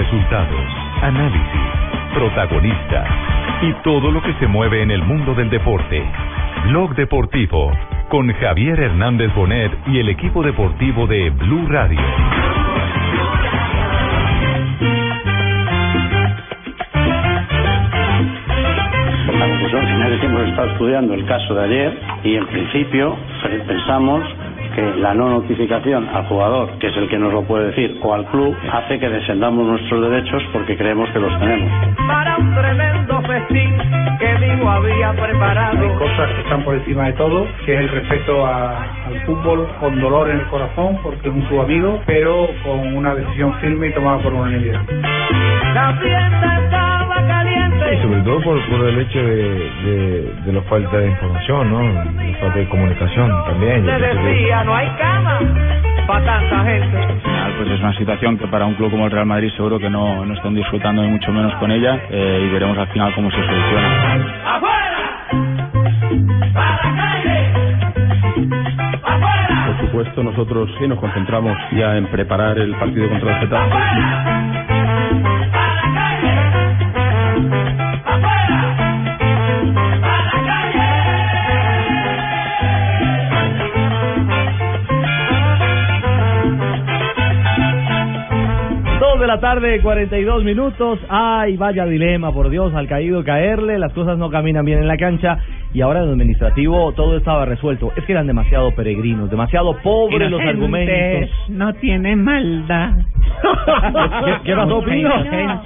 Resultados, análisis, protagonistas y todo lo que se mueve en el mundo del deporte. Blog Deportivo con Javier Hernández Bonet y el equipo deportivo de Blue Radio. Final hemos estado estudiando el caso de ayer y en principio pensamos que la no notificación al jugador, que es el que nos lo puede decir, o al club, hace que descendamos nuestros derechos porque creemos que los tenemos. Para un tremendo festín que digo había preparado. Hay cosas que están por encima de todo, que es el respeto a- al fútbol con dolor en el corazón, porque es un club amigo, pero con una decisión firme y tomada por unanimidad. La fiesta estaba caliente. Y sobre todo por, por el hecho de, de, de la falta de información, ¿no? La falta de comunicación también. Se que- decía, no hay cama para tanta gente. Al final, pues es una situación que para un club como el Real Madrid seguro que no, no están disfrutando ni mucho menos con ella eh, y veremos al final cómo se soluciona. Por supuesto, nosotros sí nos concentramos ya en preparar el partido contra el Getafe. Dos la tarde, 42 minutos. Ay, vaya dilema, por Dios, al caído caerle. Las cosas no caminan bien en la cancha. Y ahora en lo administrativo todo estaba resuelto. Es que eran demasiado peregrinos, demasiado pobres los argumentos. No tiene maldad. ¿Qué, qué pasó, Pingo?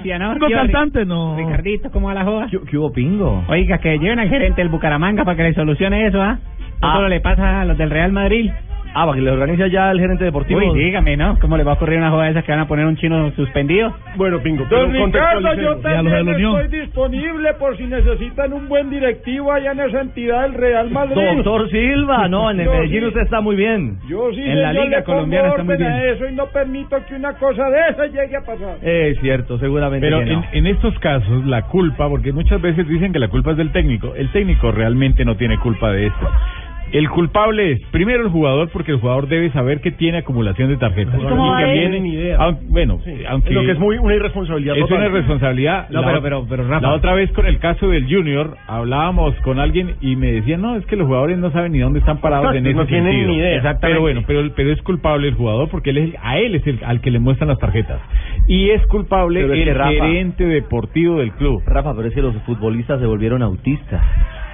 Pingo cantante, no. Ricardito, ¿cómo a la joda? ¿Qué, qué hubo, Pingo? Oiga, que lleven al gerente del Bucaramanga para que le solucione eso, ¿ah? No Ah. solo le pasa a los del Real Madrid. Ah, para que le organiza ya el gerente deportivo. Uy, dígame, ¿no? ¿Cómo le va a ocurrir una joda de esas que van a poner un chino suspendido? Bueno, Pingo, Don Ricardo, yo también estoy disponible por si necesitan un buen directivo allá en esa entidad del Real Madrid. Doctor Silva, no, en el Medellín sí. usted está muy bien. Yo sí, En la Liga le pongo Colombiana está muy orden a bien. eso y no permito que una cosa de esa llegue a pasar. Es cierto, seguramente Pero que no. en, en estos casos, la culpa, porque muchas veces dicen que la culpa es del técnico, el técnico realmente no tiene culpa de esto. El culpable es primero el jugador, porque el jugador debe saber que tiene acumulación de tarjetas. No tienen ni idea. bueno, aunque Lo que es muy una irresponsabilidad es total. una responsabilidad. No, La pero- pero- pero, Rafa. La otra vez con el caso del Junior, hablábamos con alguien y me decían, no, es que los jugadores no saben ni dónde están parados Exacto, en ese no tienen sentido. ni idea. Exactamente. Pero bueno, pero, pero es culpable el jugador porque él es, a él es el al que le muestran las tarjetas. Y es culpable el Rafa- gerente deportivo del club. Rafa, pero es que los futbolistas se volvieron autistas.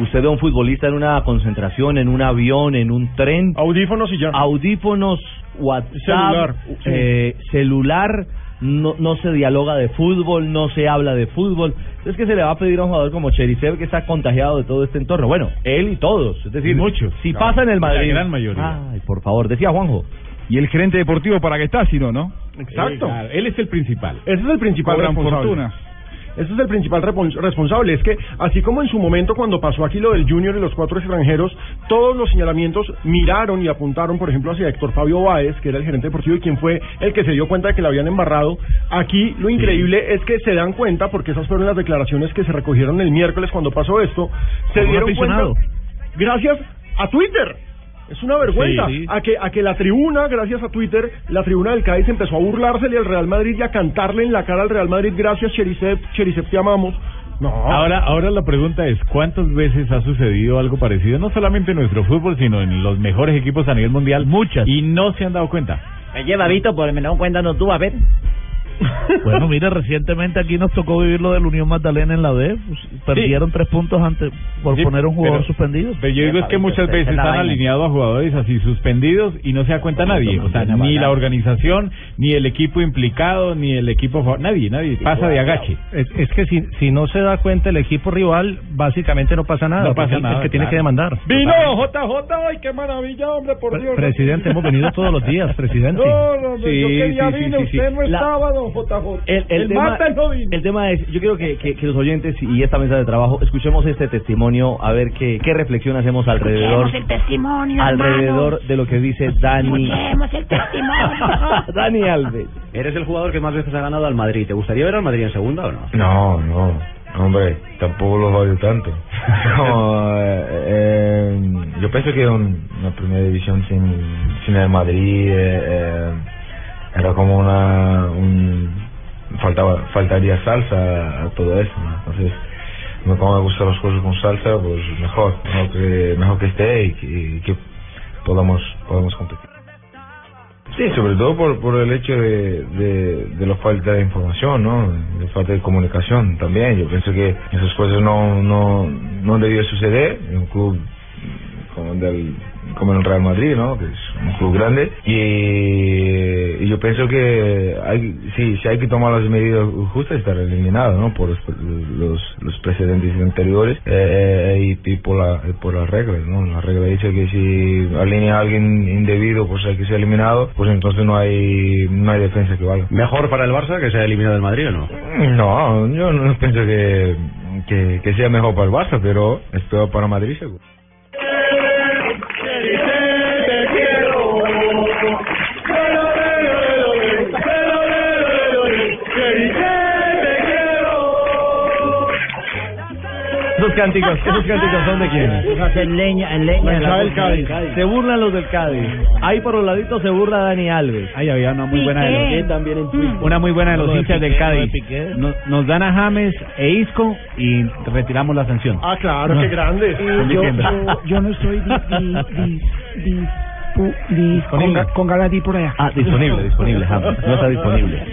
Usted ve a un futbolista en una concentración, en un avión, en un tren, Audífonos y ya. audífonos, WhatsApp, Celular, sí. eh, celular, no, no se dialoga de fútbol, no se habla de fútbol. Es que se le va a pedir a un jugador como Cherisev que está contagiado de todo este entorno. Bueno, él y todos. Es decir, Muchos. Si Claro, pasa en el la Madrid. gran mayoría. Ay, por favor, decía Juanjo. Y el gerente deportivo para qué está, si no, ¿no? Exacto. él es el principal. Ese es el principal Cobran responsable. fortuna. Ese es el principal responsable. Es que, así como en su momento cuando pasó aquí lo del Junior y los cuatro extranjeros, todos los señalamientos miraron y apuntaron, por ejemplo, hacia Héctor Fabio Báez, que era el gerente deportivo y quien fue el que se dio cuenta de que le habían embarrado. Aquí lo increíble es que se dan cuenta, porque esas fueron las declaraciones que se recogieron el miércoles cuando pasó esto, se dieron cuenta gracias a Twitter. Es una vergüenza. Sí, sí. A, que, a que la tribuna, gracias a Twitter, la tribuna del Cádiz empezó a burlársele al Real Madrid y a cantarle en la cara al Real Madrid, gracias Cherisev, Cherisev te amamos. No. Ahora, ahora la pregunta es, ¿cuántas veces ha sucedido algo parecido? No solamente en nuestro fútbol, sino en los mejores equipos a nivel mundial. Muchas. Y no se han dado cuenta. Me lleva Vito, por me da cuenta, no tú, a ver. Bueno, mira, recientemente aquí nos tocó vivir lo del Unión Magdalena en la D. pues, perdieron tres puntos antes por Sí, poner un jugador pero- suspendido. Pero yo digo es que muchas veces es la están vaina. alineados a jugadores así suspendidos y no se da cuenta nadie. O sea, ni la organización, ni el equipo implicado, ni el equipo... Nadie, nadie. Pasa de agache. Es, es que si, si no se da cuenta el equipo rival, básicamente no pasa nada. No pasa es nada, el que tiene claro. que demandar. Vino JJ, ay, qué maravilla, hombre, por Pre- Dios. presidente, hemos venido todos los días, presidente. No, no, no, yo Sí, qué día sí, sí, vine, sí, sí. usted no es La- sábado. JJ. El, el tema, no el tema es, yo quiero que, que, que los oyentes y esta mesa de trabajo escuchemos este testimonio, a ver qué, qué reflexión hacemos alrededor, Escuchemos el testimonio, alrededor hermano. de lo que dice Dani, Escuchemos el testimonio. Dani Alves. Eres el jugador que más veces ha ganado al Madrid. ¿Te gustaría ver al Madrid en segunda o no? No, no, hombre, tampoco los odio tanto. No, eh, eh, yo pienso que un- una primera división sin, sin el Madrid eh, eh, era como una... Un, faltaba faltaría salsa a todo eso, entonces me- como me gustan los juegos con salsa, pues mejor, mejor que, mejor que esté y que, y podamos, podamos competir. Sí, sobre todo por, por el hecho de, de, de la falta de información, ¿no? De falta de comunicación también. Yo pienso que esas cosas no, no, no debió suceder en un club como, del, como el Real Madrid, ¿no? Que es un club grande. Y, y yo pienso que hay, sí, sí hay que tomar las medidas justas estar eliminado, ¿no? Por los, los, los precedentes anteriores eh, eh, y, y por, la, por las reglas, ¿no? La regla dice que si alinea a alguien indebido, pues hay que ser eliminado, pues entonces no hay, no hay defensa que valga. ¿Mejor para el Barça que se ha eliminado del Madrid o no? No, yo no pienso que, que, que sea mejor para el Barça, pero es peor para Madrid seguro. Esos cánticos, esos cánticos son de quiénes? en leña, en leña. La del Cádiz. Se burlan los del Cádiz. Ahí por los laditos se burla Dani Alves. Ahí había una muy buena de Piqué los, también en Twitter. una muy buena de los Lo de hinchas del Piqué, lo de Cádiz. Nos, nos dan a James e Isco y retiramos la sanción. Ah, claro, No. qué grande. Yo no estoy con, Disponible. con ganas de ir por allá. Ah, disponible, disponible, James. No está disponible.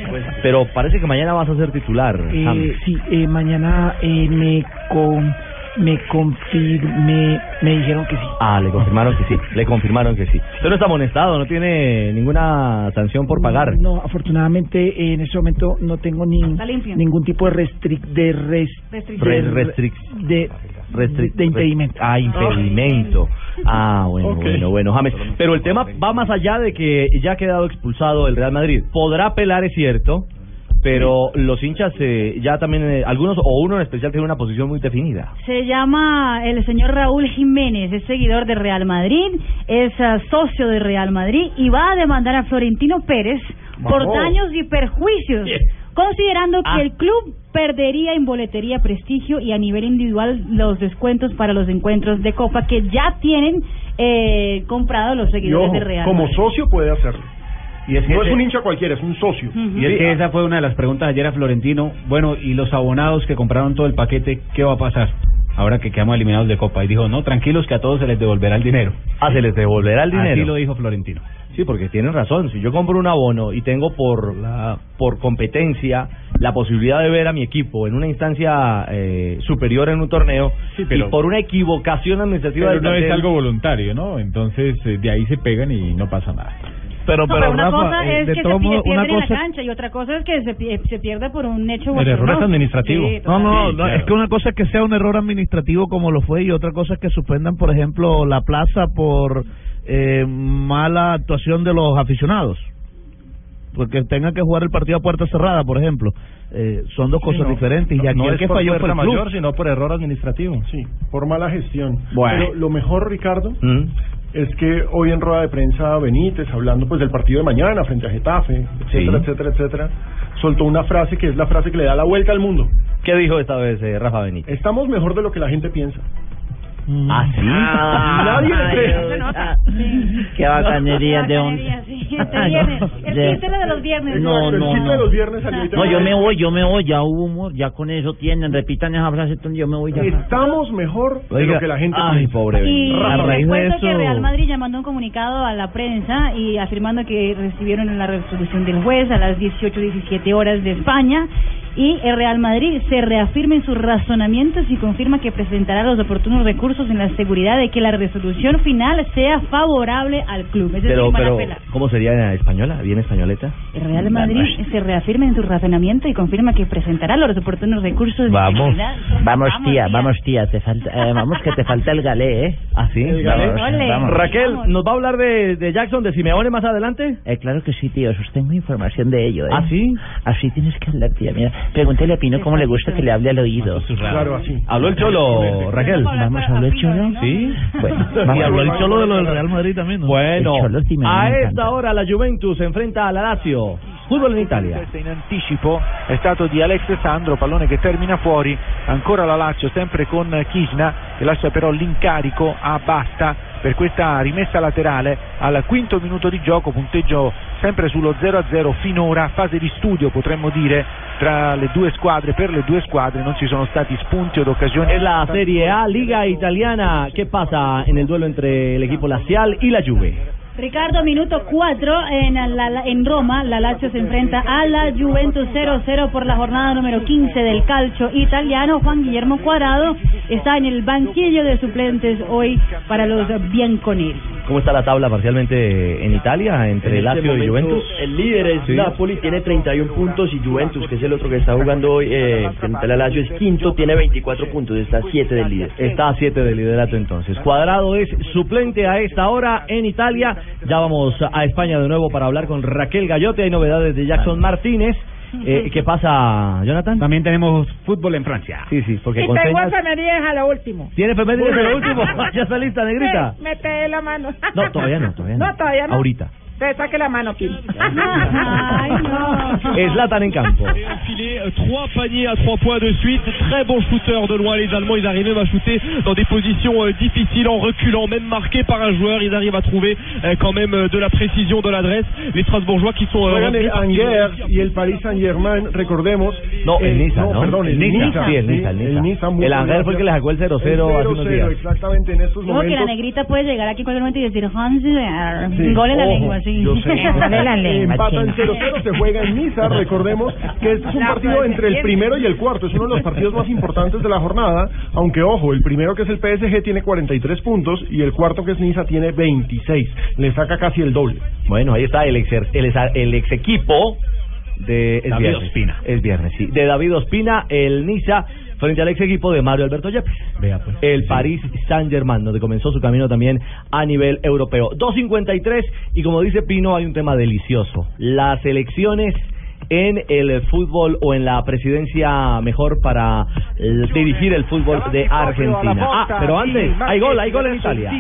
Pero parece que mañana vas a ser titular, Eh, James. sí, eh, mañana eh, me con, me confirme, me dijeron que sí. Ah, le confirmaron que sí, le confirmaron que sí. Pero no está amonestado, no tiene ninguna sanción por pagar. No, afortunadamente eh, en este momento no tengo ni ningún tipo de restric de res, Restricción. Re- de, restric- de, impedimento. Ah, impedimento. Ah, bueno, bueno, bueno, James. Pero el tema va más allá de que ya ha quedado expulsado el Real Madrid. Podrá apelar, es cierto, pero los hinchas eh, ya también, eh, algunos o uno en especial tiene una posición muy definida. Se llama el señor Raúl Jiménez, es seguidor de Real Madrid, es ah, socio de Real Madrid y va a demandar a Florentino Pérez por Vamos. daños y perjuicios, considerando Ah. que el club perdería en boletería, prestigio y a nivel individual los descuentos para los encuentros de Copa que ya tienen eh, comprado los seguidores ojo, de Real como Madrid. socio puede hacerlo. Y es que no es un hincha cualquiera, es un socio. Y es que esa fue una de las preguntas ayer a Florentino. Bueno, ¿y los abonados que compraron todo el paquete, qué va a pasar? Ahora que quedamos eliminados de Copa. Y dijo, no, tranquilos que a todos se les devolverá el dinero. Ah, se les devolverá el dinero. Así lo dijo Florentino. Sí, porque tienen razón. Si yo compro un abono y tengo por la por competencia la posibilidad de ver a mi equipo en una instancia eh, superior en un torneo pero- y por una equivocación administrativa Pero del no es algo voluntario, ¿no? Entonces eh, de ahí se pegan y no pasa nada. Pero, No, pero, una Rafa, cosa eh, es de que se pierde una en la cancha y otra cosa es que se, se pierde por un hecho El error es administrativo. Sí, no, no, es que una cosa es que sea un error administrativo como lo fue y otra cosa es que suspendan, por ejemplo, la plaza por eh, mala actuación de los aficionados. Porque tengan que jugar el partido a puerta cerrada, por ejemplo. Eh, son dos cosas no, diferentes. y no, aquí no el es que por falló fue el club. mayor, sino por error administrativo. Sí, por mala gestión. Bueno. Pero lo mejor, Ricardo, Mm. Es que hoy en rueda de prensa Benítez, hablando pues del partido de mañana frente a Getafe, etcétera, Sí. etcétera, etcétera, soltó una frase que es la frase que le da la vuelta al mundo. ¿Qué dijo esta vez eh, Rafa Benítez? Estamos mejor de lo que la gente piensa. ¿Ah, sí? Nadie le cree. Se nota. Sí. Qué bacanería de Bacanería, sí. Este viernes. El De- chiste era de los viernes. No, El no, chiste no. de los viernes No, yo me voy, yo me voy, ya hubo humor, ya con eso tienen, repitan esa frase, entonces yo me voy ya. Estamos mejor de lo que la gente ay, piensa. pobre Y Benítez. A les raíz de cuento que eso- Real Madrid ya mandó un comunicado a la prensa y afirmando que recibieron la resolución del juez a las 18, 17 horas de España y el Real Madrid se reafirma en sus razonamientos y confirma que presentará los oportunos recursos en la seguridad de que la resolución final sea favorable al club. Es decir, Pero, apelar. ¿cómo sería en española? ¿Bien españoleta? El Real Madrid se reafirma en su razonamiento y confirma que presentará los oportunos recursos de Vamos, seguridad. vamos tía, vamos tía, te falta, eh, vamos que te falta el galé, ¿eh? ¿Ah, sí? Vamos, Ole. vamos. Raquel, ¿nos va a hablar de, de Jackson, de Simeone más adelante? Eh, claro que sí, tío, os tengo información de ello, ¿eh? ¿Ah, sí? Así tienes que hablar, tía. Mira, pregúntale a Pino cómo le gusta que le hable al oído. Claro, así. ¿Habló el Cholo, Raquel? Vamos a hablar, Cholo. ¿Sí? Bueno, Y habló el a cholo de lo del Real Madrid también, ¿no? Bueno, El Cholo Simeone a esta hora la Juventus se enfrenta a la Lazio. Fútbol en Italia. in anticipo è stato di Alex Sandro, pallone che termina fuori, ancora la Lazio sempre con Kisna che lascia però l'incarico a Basta per questa rimessa laterale al quinto minuto di gioco, punteggio sempre sullo 0-0 finora, fase di studio potremmo dire tra le due squadre, per le due squadre non ci sono stati spunti od occasioni. La Serie A, Liga Italiana. ¿Qué pasa en el duelo entre el equipo y la Juve? Ricardo, minuto 4 en, la- la- en Roma, la Lazio se enfrenta a la Juventus 0-0 por la jornada número 15 del calcio italiano. Juan Guillermo Cuadrado está en el banquillo de suplentes hoy para los bianconeri. ¿Cómo está la tabla parcialmente en Italia entre En este Lazio y Juventus? El líder es Sí. Napoli, tiene 31 puntos y Juventus, que es el otro que está jugando hoy eh, frente a la Lazio, es quinto, tiene 24 puntos, está a 7 del líder. Está a 7 de liderato entonces. Cuadrado es suplente a esta hora en Italia. Ya vamos a España de nuevo para hablar con Raquel Gallote. Hay novedades de Jackson Martínez. Eh, ¿Qué pasa, Jonathan? También tenemos fútbol en Francia. Sí, sí, porque Y con tengo señas... efemérides a lo último. ¿Tiene efemérides de lo último? ¿Ya está lista, negrita? Me, me pegué la mano. No, todavía no, todavía no. No, todavía no. Ahorita. Te saque la mano, Kim. Ay, no. Zlatan en campo. Enfilé euh, trois paniers à trois points de suite. Très bon shooter de loin. Les Allemands, ils arrivent même à shooter dans des positions euh, difficiles en reculant, même marqués par un joueur. Ils arrivent à trouver euh, quand même de la précision de l'adresse. Les Strasbourgeois qui sont Juegan el Angers y el Paris Saint Germain, recordemos. No, el Niza, ¿no? perdón, el Niza. Sí, el Niza, el Niza. El Angers fue el que le sacó el 0-0 hace unos 0-0, días. Exactamente, en estos Como que la momentos. negrita puede llegar aquí en cualquier momento y decir Hans Sí. Gol en la lengua, sí. yo sé. Gol en la lengua, Empatan chino. 0-0, se juega en Niza. Recordemos que este es un partido entre el primero y el cuarto. Es uno de los partidos más importantes de la jornada. Aunque, ojo, el primero que es el PSG tiene 43 puntos y el cuarto que es Niza tiene 26. Le saca casi el doble. Bueno, ahí está el ex, el, ex- el ex equipo de es David viernes. Ospina. Es viernes, sí. De David Ospina, el Niza, frente al ex equipo de Mario Alberto Yepes. Vea, pues. El Paris Saint-Germain, donde comenzó su camino también a nivel europeo. 2.53, y como dice Pino, hay un tema delicioso. Las elecciones en el fútbol o en la presidencia mejor para eh, dirigir el fútbol de Argentina. Ah, pero antes, hay gol, hay gol en Italia.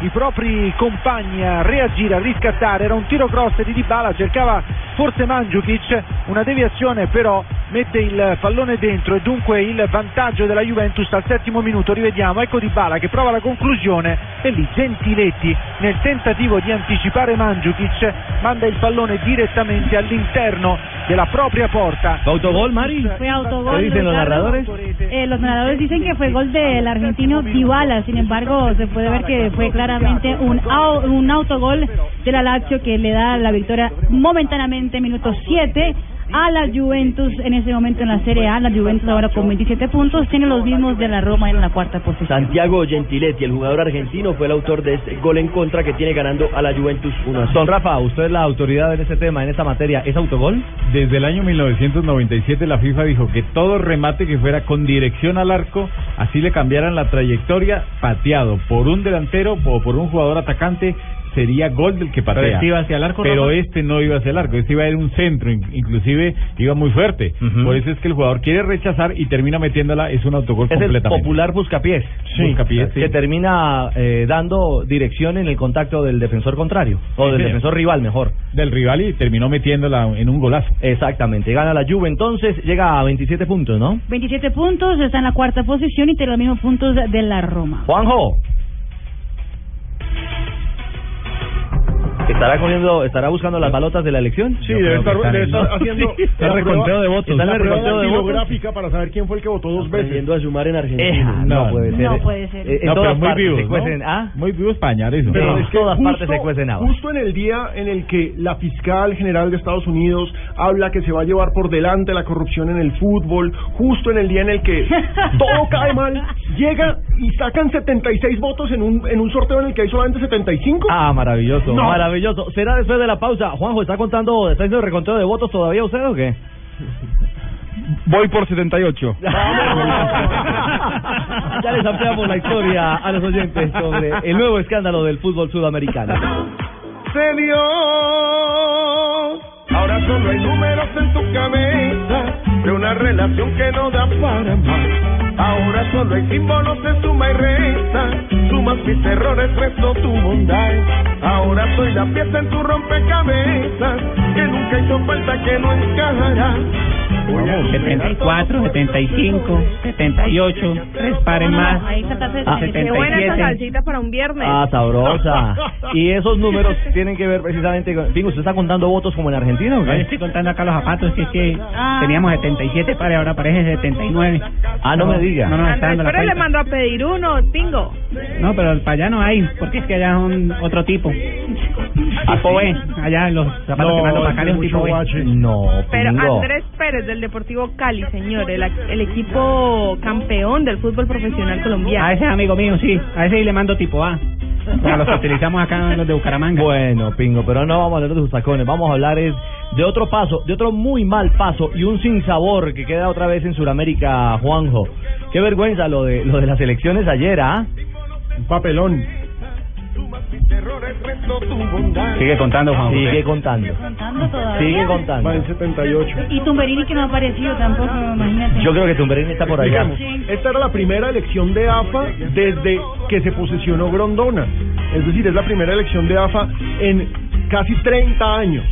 I propri compagni a reagire, a riscattare. Era un tiro cross di Dybala, cercava forse Mandzukic, una deviazione però mette il pallone dentro e dunque il vantaggio della Juventus al settimo minuto. Rivediamo, ecco Dybala che prova la conclusione e lì Gentiletti nel tentativo di anticipare Mandzukic manda il pallone direttamente all'interno della propria porta. ¿Fue autogol, Mari? Fue autogol. ¿Qué dicen los narradores? Eh, los narradores dicen que fue gol del argentino Dybala, sin embargo se puede ver que fue claramente un, au- un autogol de la Lazio que le da la victoria momentáneamente, minuto 7 a la Juventus en ese momento en la Serie A. La Juventus ahora con 27 puntos tiene los mismos de la Roma en la cuarta posición. Santiago Gentiletti, el jugador argentino, fue el autor de este gol en contra que tiene ganando a la Juventus 1 a 0. Don Rafa, usted es la autoridad en este tema, en esta materia. ¿Es autogol? Desde el año 1997 la FIFA dijo que todo remate que fuera con dirección al arco, así le cambiaran la trayectoria, pateado por un delantero o por un jugador atacante, sería gol del que patea. Pero este iba hacia el arco, Pero este no iba hacia el arco, este iba a ir un centro, in- inclusive iba muy fuerte. Por eso es que el jugador quiere rechazar y termina metiéndola, es un autogol Es el completamente. popular buscapiés. Sí, Buscapiés, sí. Que termina eh, dando dirección en el contacto del defensor contrario. O Sí, del defensor rival, mejor. Del rival y terminó metiéndola en un golazo. Exactamente. Gana la Juve entonces, llega a 27 puntos, ¿no? 27 puntos, está en la cuarta posición y tiene los mismos puntos de la Roma. Juanjo. ¿Estará cogiendo, estará buscando las balotas de la elección? Sí, debe estar, debe estar haciendo Sí, el reconteo de votos. Está en el reconteo de votos. bibliográfica para saber quién fue el que votó dos veces. Aprendiendo a sumar en Argentina. Eja, no, puede ser. No puede ser. Eh, en No, pero todas muy partes vivos, ¿ah? Muy vivo España, eso. Pero En es que todas justo, partes se cuecen habas. justo en el día en el que la fiscal general de Estados Unidos habla que se va a llevar por delante la corrupción en el fútbol, justo en el día en el que todo cae mal, llega y sacan 76 votos en un, en un sorteo en el que hay solamente 75. Ah, maravilloso, No. maravilloso. ¿Será después de la pausa? Juanjo, ¿está contando, está haciendo el reconteo de votos todavía usted o qué? Voy por 78. ya les ampliamos la historia a los oyentes sobre el nuevo escándalo del fútbol sudamericano. se dio. Ahora solo hay números en tu cabeza de una relación que no da para más. Ahora solo hay símbolos de suma y resta. Sumas mis errores, resto tu bondad. Ahora soy la pieza en tu rompecabezas que nunca hizo falta que no encajará. Voy a 74, 75, 78, tres pares más. Ahí Ah, buena esa salsita para un viernes. Ah, sabrosa. Y esos números tienen que ver precisamente con... Pingo, ¿usted está contando votos como en Argentina o Yo estoy contando acá los zapatos, que es que Ah. teníamos 77 pares, ahora parece 79. Ah, no me diga. No nos está dando la Pero le mandó a pedir uno, Pingo. No, pero para allá no hay, porque es que allá es un otro tipo. Tipo B, allá los zapatos que mando para es un tipo B. No, Pero Pingo. Andrés Pérez del Deportivo Cali, señor, el, el equipo campeón del fútbol profesional colombiano. A ese es amigo mío, sí. A ese le mando tipo A. Los que utilizamos acá los de Bucaramanga. Bueno, Pingo, pero no vamos a hablar de sus tacones, vamos a hablar es de otro paso, de otro muy mal paso y un sinsabor que queda otra vez en Sudamérica, Juanjo. Qué vergüenza lo de lo de las elecciones ayer, ¿ah? Un papelón. Sigue contando, Juan José. Sigue contando. Contando todavía. Sigue contando. Va en 78. Y Tumberini que no ha aparecido tampoco, imagínate. Yo creo que Tumberini está por allá. Digamos, esta era la primera elección de AFA desde que se posesionó Grondona. Es decir, es la primera elección de AFA en casi 30 años.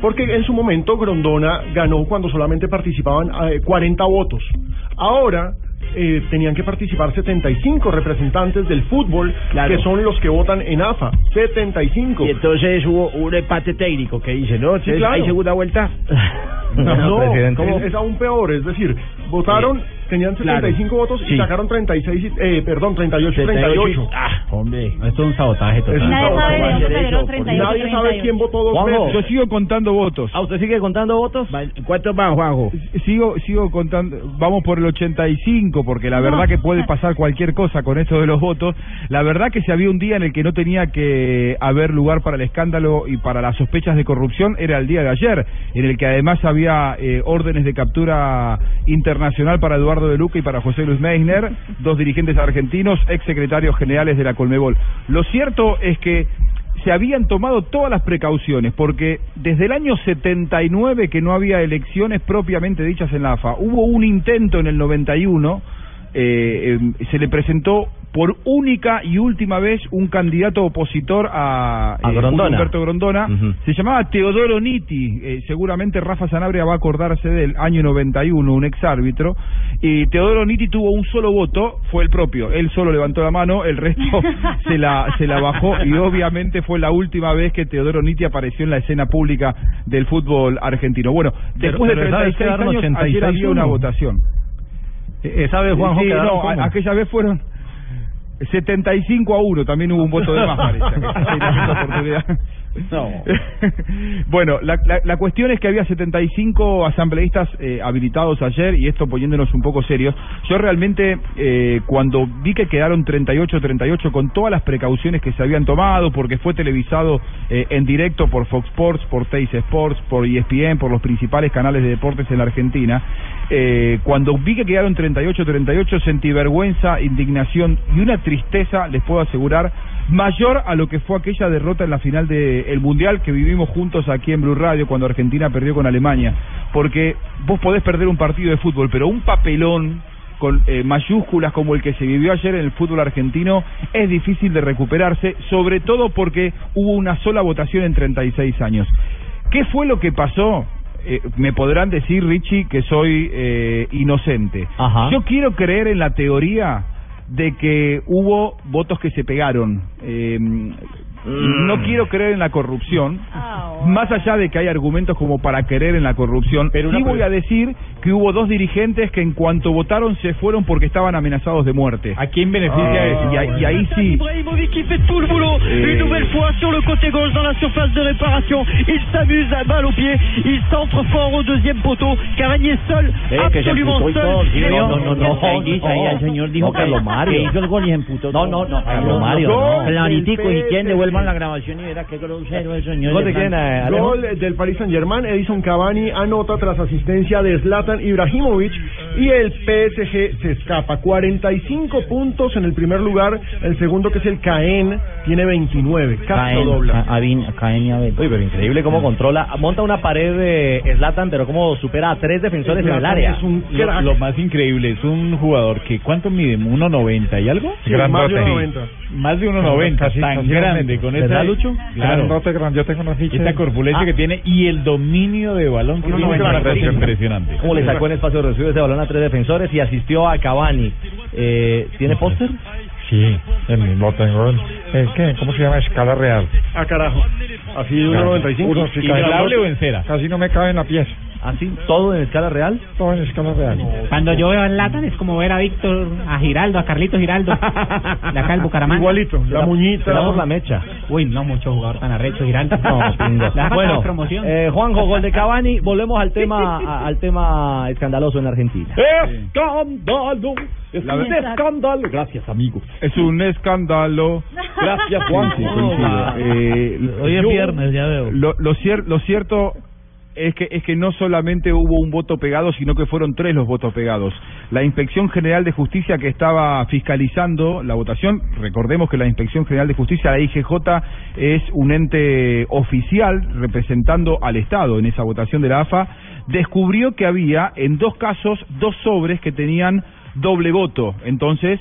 Porque en su momento Grondona ganó cuando solamente participaban eh, 40 votos. Ahora eh, tenían que participar 75 representantes del fútbol, que son los que votan en AFA. 75. Y entonces hubo un empate técnico que dice, ¿no? Entonces, claro. ¿Hay segunda vuelta? No, es, es aún peor, es decir, votaron, tenían 75 votos y Sí. sacaron 36, y- eh, perdón, 38 y 38. Ah, hombre. Esto es un sabotaje Es un total. Nadie sabe de sabotaje. dónde salieron 38, Nadie sabe 38. quién votó dos Juanjo, veces. Yo sigo contando votos. ¿Ah, usted sigue contando votos? ¿Cuántos van, Juanjo? Sigo, sigo contando, vamos por el 85, porque la verdad que puede pasar cualquier cosa con esto de los votos. La verdad que si había un día en el que no tenía que haber lugar para el escándalo y para las sospechas de corrupción, era el día de ayer, en el que además había eh, órdenes de captura internacional para Eduardo de Luca y para José Luis Meissner, dos dirigentes argentinos, ex secretarios generales de la Colmebol. Lo cierto es que se habían tomado todas las precauciones, porque desde el año 79 que no había elecciones propiamente dichas en la AFA, hubo un intento en el 91, eh, eh, se le presentó por única y última vez un candidato opositor a, A eh, Grondona. Humberto Grondona, se llamaba Teodoro Nitti, eh, seguramente Rafa Sanabria va a acordarse del año 91, un exárbitro, y Teodoro Nitti tuvo un solo voto, fue el propio, él solo levantó la mano, el resto se la, se la bajó y obviamente fue la última vez que Teodoro Nitti apareció en la escena pública del fútbol argentino. Bueno, Pero- después pero de esa vez 36 quedaron años, ayer 86 había una votación. Esa vez, Juanjo, Sí, no, aquella vez fueron 75 a 1, también hubo un voto de más, parece. oportunidad. bueno, la, la, la cuestión es que había 75 asambleístas eh, habilitados ayer y esto poniéndonos un poco serios. Yo realmente eh, cuando vi que quedaron 38-38 con todas las precauciones que se habían tomado, porque fue televisado eh, en directo por Fox Sports, por Teis Sports, por ESPN, por los principales canales de deportes en la Argentina, eh, cuando vi que quedaron 38-38 sentí vergüenza, indignación y una tristeza, les puedo asegurar, mayor a lo que fue aquella derrota en la final del Mundial que vivimos juntos aquí en Blue Radio cuando Argentina perdió con Alemania. Porque vos podés perder un partido de fútbol, pero un papelón con eh, mayúsculas como el que se vivió ayer en el fútbol argentino es difícil de recuperarse, sobre todo porque hubo una sola votación en 36 años. ¿Qué fue lo que pasó? Eh, me podrán decir, Richie, que soy eh, inocente. Ajá. Yo quiero creer en la teoría de que hubo votos que se pegaron. Eh, No quiero creer en la corrupción, más allá de que hay argumentos como para creer en la corrupción, pero sí voy a decir que hubo dos dirigentes que en cuanto votaron se fueron porque estaban amenazados de muerte. ¿A quién beneficia Ah, eso? Y, ahí- y ahí sí. Ibrahimovic qui fait tout le boulot. Une nouvelle fois sur le côté gauche dans la surface de réparation. Il s'amuse à balle au pied. Il centre fort au deuxième poteau. Cavani est seul, que se absolument emputó y seul. todo, sí, Et no, no, no, no, ahí dice, ahí el señor dijo no, que- Carlos Mario. que hizo el gol y se emputó. No, no, no, Carlos Mario, Claritico. Devuelvan la grabación y verá qué grosero es, señor. Gol del Paris Saint Germain, Edison Cavani anota tras asistencia de Zlatan Ibrahimovic y el PSG se escapa. 45 puntos en el primer lugar, el segundo que es el Caen tiene 29, casi dobla. Uy, pero increíble cómo controla, monta una pared de Slatan, pero cómo supera a tres defensores en el Zlatan área. es un Lo, lo más increíble es un jugador que ¿cuánto mide? ¿1.90 y algo? Sí, más de Sí. 1.90. Más de 1.90, Casi- tan grande con ¿Verdad, esa Lucho? Claro. Grandote, Yo tengo una ficha. Esta corpulencia Ah. que tiene y el dominio de balón que tiene es una cosa impresionante. ¿Cómo le sacó en espacio reducido ese balón a tres defensores y asistió a Cavani? Eh, ¿Tiene póster? Sí, el- lo tengo en, ¿en qué? ¿Cómo se llama? Escala real. Ah, carajo. Así de 1.95. Uno, sí, casi- Casi no me cabe en la pieza. ¿Así? ¿Todo en escala real? Todo en escala real. Cuando yo veo a Latan es como ver a Víctor, a Giraldo, a Carlitos Giraldo, de acá el Bucaramanga. Igualito, la muñita. Te damos la mecha. Uy, no mucho jugador tan arrecho Giraldo. No, pingo. Bueno, promoción. eh, Juanjo, gol de Cavani. Volvemos al tema a- al tema escandaloso en Argentina. ¡Escándalo! Es un escándalo. Gracias, amigo. Es un escándalo. Gracias, Sí, Juan. sí, coincido. Eh, Hoy es yo- viernes, ya veo. Lo, lo, cier- lo cierto es que es que no solamente hubo un voto pegado, sino que fueron tres los votos pegados. La Inspección General de Justicia que estaba fiscalizando la votación, recordemos que la Inspección General de Justicia, la IGJ, es un ente oficial representando al Estado en esa votación de la AFA, descubrió que había en dos casos dos sobres que tenían doble voto. Entonces,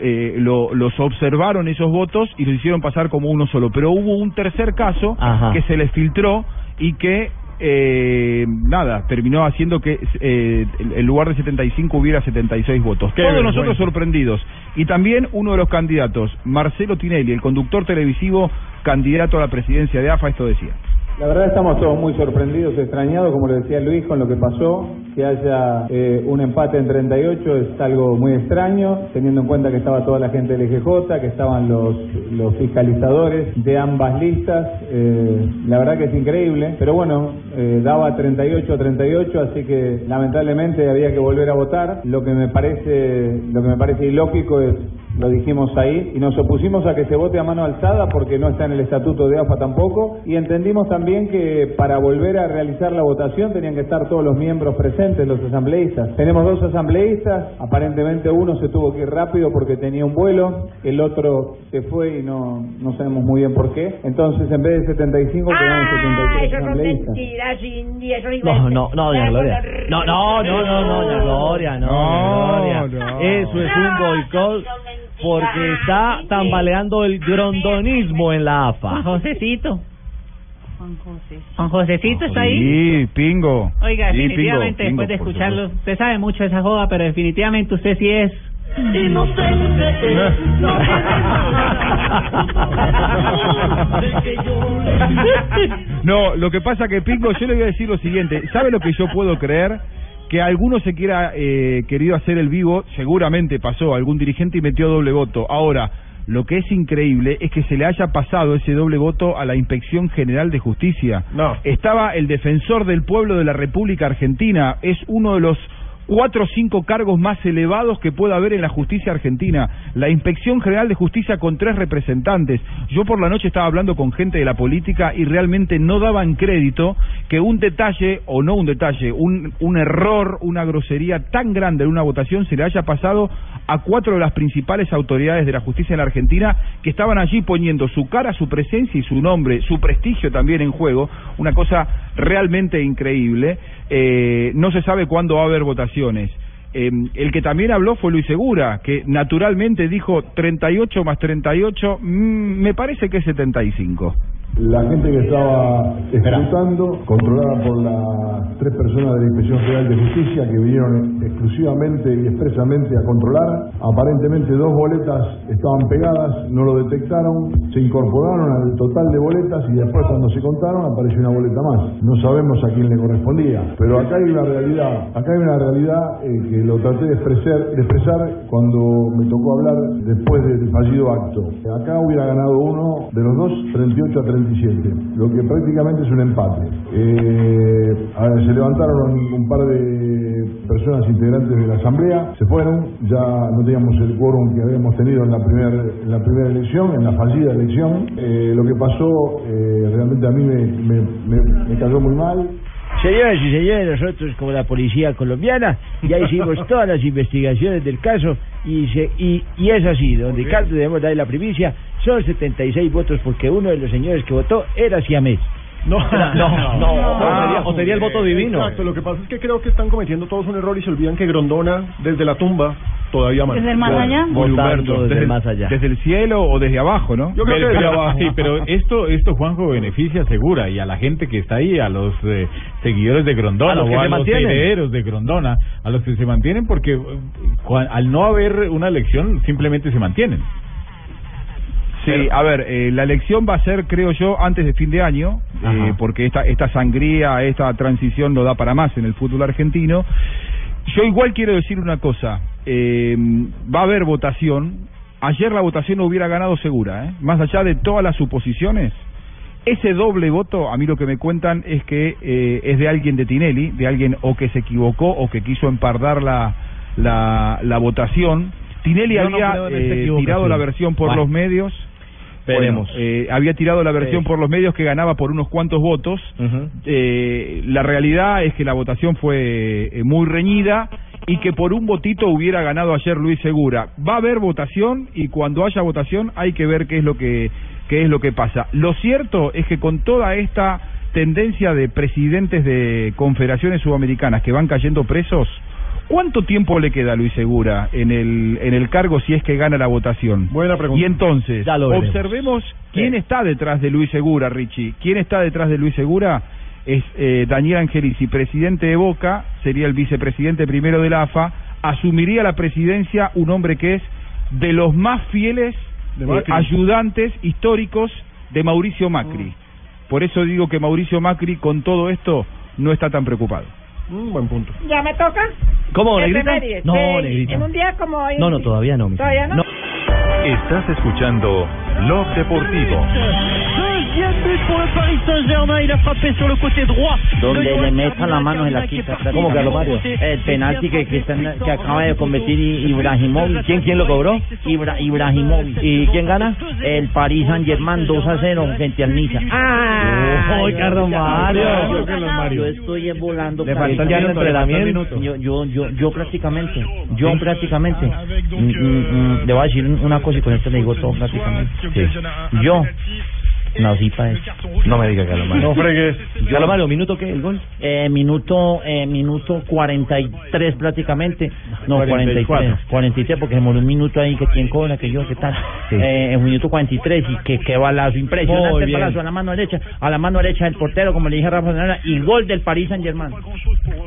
eh, lo- los observaron esos votos y los hicieron pasar como uno solo. Pero hubo un tercer caso Ajá. que se les filtró y que, eh, nada, terminó haciendo que eh, en lugar de 75 hubiera 76 votos. Qué Todos vergüenza. nosotros sorprendidos. Y también uno de los candidatos, Marcelo Tinelli, el conductor televisivo candidato a la presidencia de AFA, esto decía. La verdad estamos todos muy sorprendidos, extrañados, como le decía Luis, con lo que pasó. Que haya eh, un empate en 38 es algo muy extraño, teniendo en cuenta que estaba toda la gente del EGJ, que estaban los, los fiscalizadores de ambas listas. Eh, la verdad que es increíble, pero bueno, eh, daba 38 a 38, así que lamentablemente había que volver a votar. Lo que me parece, lo que me parece ilógico es lo dijimos ahí y nos opusimos a que se vote a mano alzada porque no está en el estatuto de AFA tampoco y entendimos también que para volver a realizar la votación tenían que estar todos los miembros presentes, los asambleístas. Tenemos dos asambleístas, aparentemente uno se tuvo que ir rápido porque tenía un vuelo, el otro se fue y no, no sabemos muy bien por qué. Entonces en vez de 75 quedamos 73 asambleístas. mentiras, Cindy, eso No, no, no, doña Gloria. No, no, no, no, no, doña Gloria, no, Gloria. Eso es un boicot porque está tambaleando el grondonismo en la AFA. Juan Josecito. Juan Josecito está ahí. Sí, pingo. Oiga, Sí, definitivamente, pingo, después de pingo, escucharlo, usted sabe mucho de esa joda, pero definitivamente usted sí es. No, lo que pasa que Pingo, yo le voy a decir lo siguiente, ¿sabe lo que yo puedo creer? Que alguno se quiera eh, querido hacer el vivo, seguramente pasó, algún dirigente y metió doble voto. Ahora, lo que es increíble es que se le haya pasado ese doble voto a la Inspección General de Justicia. No. Estaba el defensor del pueblo de la República Argentina, es uno de los cuatro o cinco cargos más elevados que pueda haber en la justicia argentina. La Inspección General de Justicia con tres representantes. Yo por la noche estaba hablando con gente de la política y realmente no daban crédito que un detalle, o no un detalle, un, un error, una grosería tan grande en una votación se le haya pasado a cuatro de las principales autoridades de la justicia en la Argentina que estaban allí poniendo su cara, su presencia y su nombre, su prestigio también en juego. Una cosa realmente increíble. Eh, no se sabe cuándo va a haber votaciones. Eh, el que también habló fue Luis Segura, que naturalmente dijo 38 más 38, mm, me parece que es 75. La gente que estaba escrutando, controlada por las tres personas de la Inspección Federal de Justicia que vinieron exclusivamente y expresamente a controlar, aparentemente dos boletas estaban pegadas, no lo detectaron, se incorporaron al total de boletas y después cuando se contaron apareció una boleta más. No sabemos a quién le correspondía, pero acá hay una realidad, acá hay una realidad eh, que lo traté de expresar, de expresar cuando me tocó hablar después del fallido acto. Acá hubiera ganado uno de los dos 38 a 37, lo que prácticamente es un empate. Eh, se levantaron un par de personas integrantes de la asamblea, se fueron, ya no teníamos el quórum que habíamos tenido en la primera en la primera elección, en la fallida elección. Eh, lo que pasó eh, realmente a mí me, me- me cayó muy mal. Señoras y señores, nosotros como la policía colombiana ya hicimos todas las investigaciones del caso y se, y, y es así, donde Carlos debemos dar la primicia, son 76 votos porque uno de los señores que votó era siamés. No, no, no. O sería- o sería el voto divino. Exacto, lo que pasa es que creo que están cometiendo todos un error y se olvidan que Grondona, desde la tumba, todavía más. Desde el más allá. Humberto, desde, el- desde el cielo o desde abajo, ¿no? Yo creo que sí, pero esto, esto Juanjo beneficia segura y a la gente que está ahí, a los eh, seguidores de Grondona A los que o a se los mantienen. herederos de Grondona, a los que se mantienen porque eh, cua- al no haber una elección simplemente se mantienen. Sí, a ver, eh, la elección va a ser, creo yo, antes de fin de año, eh, porque esta, esta sangría, esta transición no da para más en el fútbol argentino. Yo igual quiero decir una cosa, eh, va a haber votación, ayer la votación hubiera ganado segura, ¿eh? más allá de todas las suposiciones. Ese doble voto, a mí lo que me cuentan es que eh, es de alguien de Tinelli, de alguien o que se equivocó o que quiso empardar la, la, la votación. Tinelli Yo no había esta eh, tirado la versión por Bueno. los medios. Bueno, eh, había tirado la versión por los medios que ganaba por unos cuantos votos. Eh, la realidad es que la votación fue eh, muy reñida y que por un votito hubiera ganado ayer Luis Segura. Va a haber votación y cuando haya votación hay que ver qué es lo que qué es lo que pasa. Lo cierto es que con toda esta tendencia de presidentes de confederaciones sudamericanas que van cayendo presos, ¿cuánto tiempo le queda a Luis Segura en el en el cargo si es que gana la votación? Buena pregunta. Y entonces, observemos quién está detrás de Luis Segura, Richie. ¿Quién está detrás de Luis Segura? Es eh, Daniel Angelici, presidente de Boca, sería el vicepresidente primero de la AFA, asumiría la presidencia un hombre que es de los más fieles eh, ayudantes históricos de Mauricio Macri. Por eso digo que Mauricio Macri con todo esto no está tan preocupado. Un buen punto. ¿Ya me toca? ¿Cómo, Negrita? No, Negrita. En un día como hoy. No, no, todavía no. mi ¿Todavía no? Estás escuchando Blog Deportivo. Deuxième but pour le Paris Saint-Germain. Il a frappé sur le côté droit. Donde de le meta la mano en la quita. ¿Cómo, Carlos Mario? côté. El penalti que, que, acaba de convertir I- Ibrahimovic. ¿Quién, quién lo cobró? Ibra, Ibrahimovic. ¿Y quién gana? El Paris Saint Germain 2 a 0 frente al Niza. Ah, Ay, Carlos Mario. Yo estoy volando. Le faltó el entrenamiento. Yo, yo, yo, yo prácticamente, yo prácticamente, mm, mm, mm, le voy a decir una cosa y con esto le digo todo prácticamente. Yo nací para eso. No me diga, Carlos Mario. No fregues. Carlos Mario, ¿minuto qué? ¿El gol? Eh, minuto, eh, minuto 43 prácticamente. No, 43. 44. 43 porque se murió un minuto ahí que quien cobra, que yo, qué tal. Sí. Eh, en un minuto 43 y que, que balazo, impresionante el balazo a la mano derecha, a la mano derecha del portero, como le dije a Rafa Zanara, y gol del Paris Saint Germain.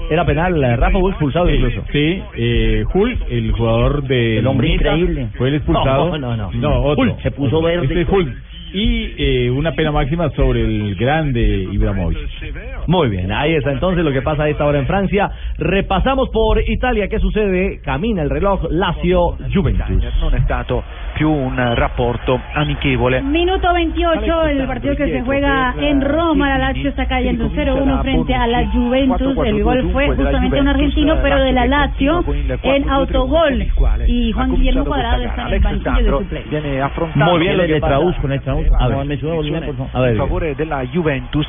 Era penal, Rafa fue expulsado incluso. Sí, eh, Hull, el jugador de El hombre increíble. fue el expulsado. No, no, no. No, otro. Hull, se puso verde. Este es Hull. Y eh, una pena máxima sobre el grande Ibrahimovic. Muy bien, ahí está entonces lo que pasa a esta hora en Francia. Repasamos por Italia qué sucede. Camina el reloj Lazio Juventus. Non è stato più un rapporto amichevole. Minuto 28, el partido que se juega en Roma, la Lazio está cayendo 0-1 frente a la Juventus. El gol fue justamente un argentino, pero de la Lazio en autogol. Y Juan Guillermo Cuadrado está en el banquillo de affrontato Muy bien, le, le traduzco, le traduzco. A ver. No, me sube volumen, por favor. A ver. favore della Juventus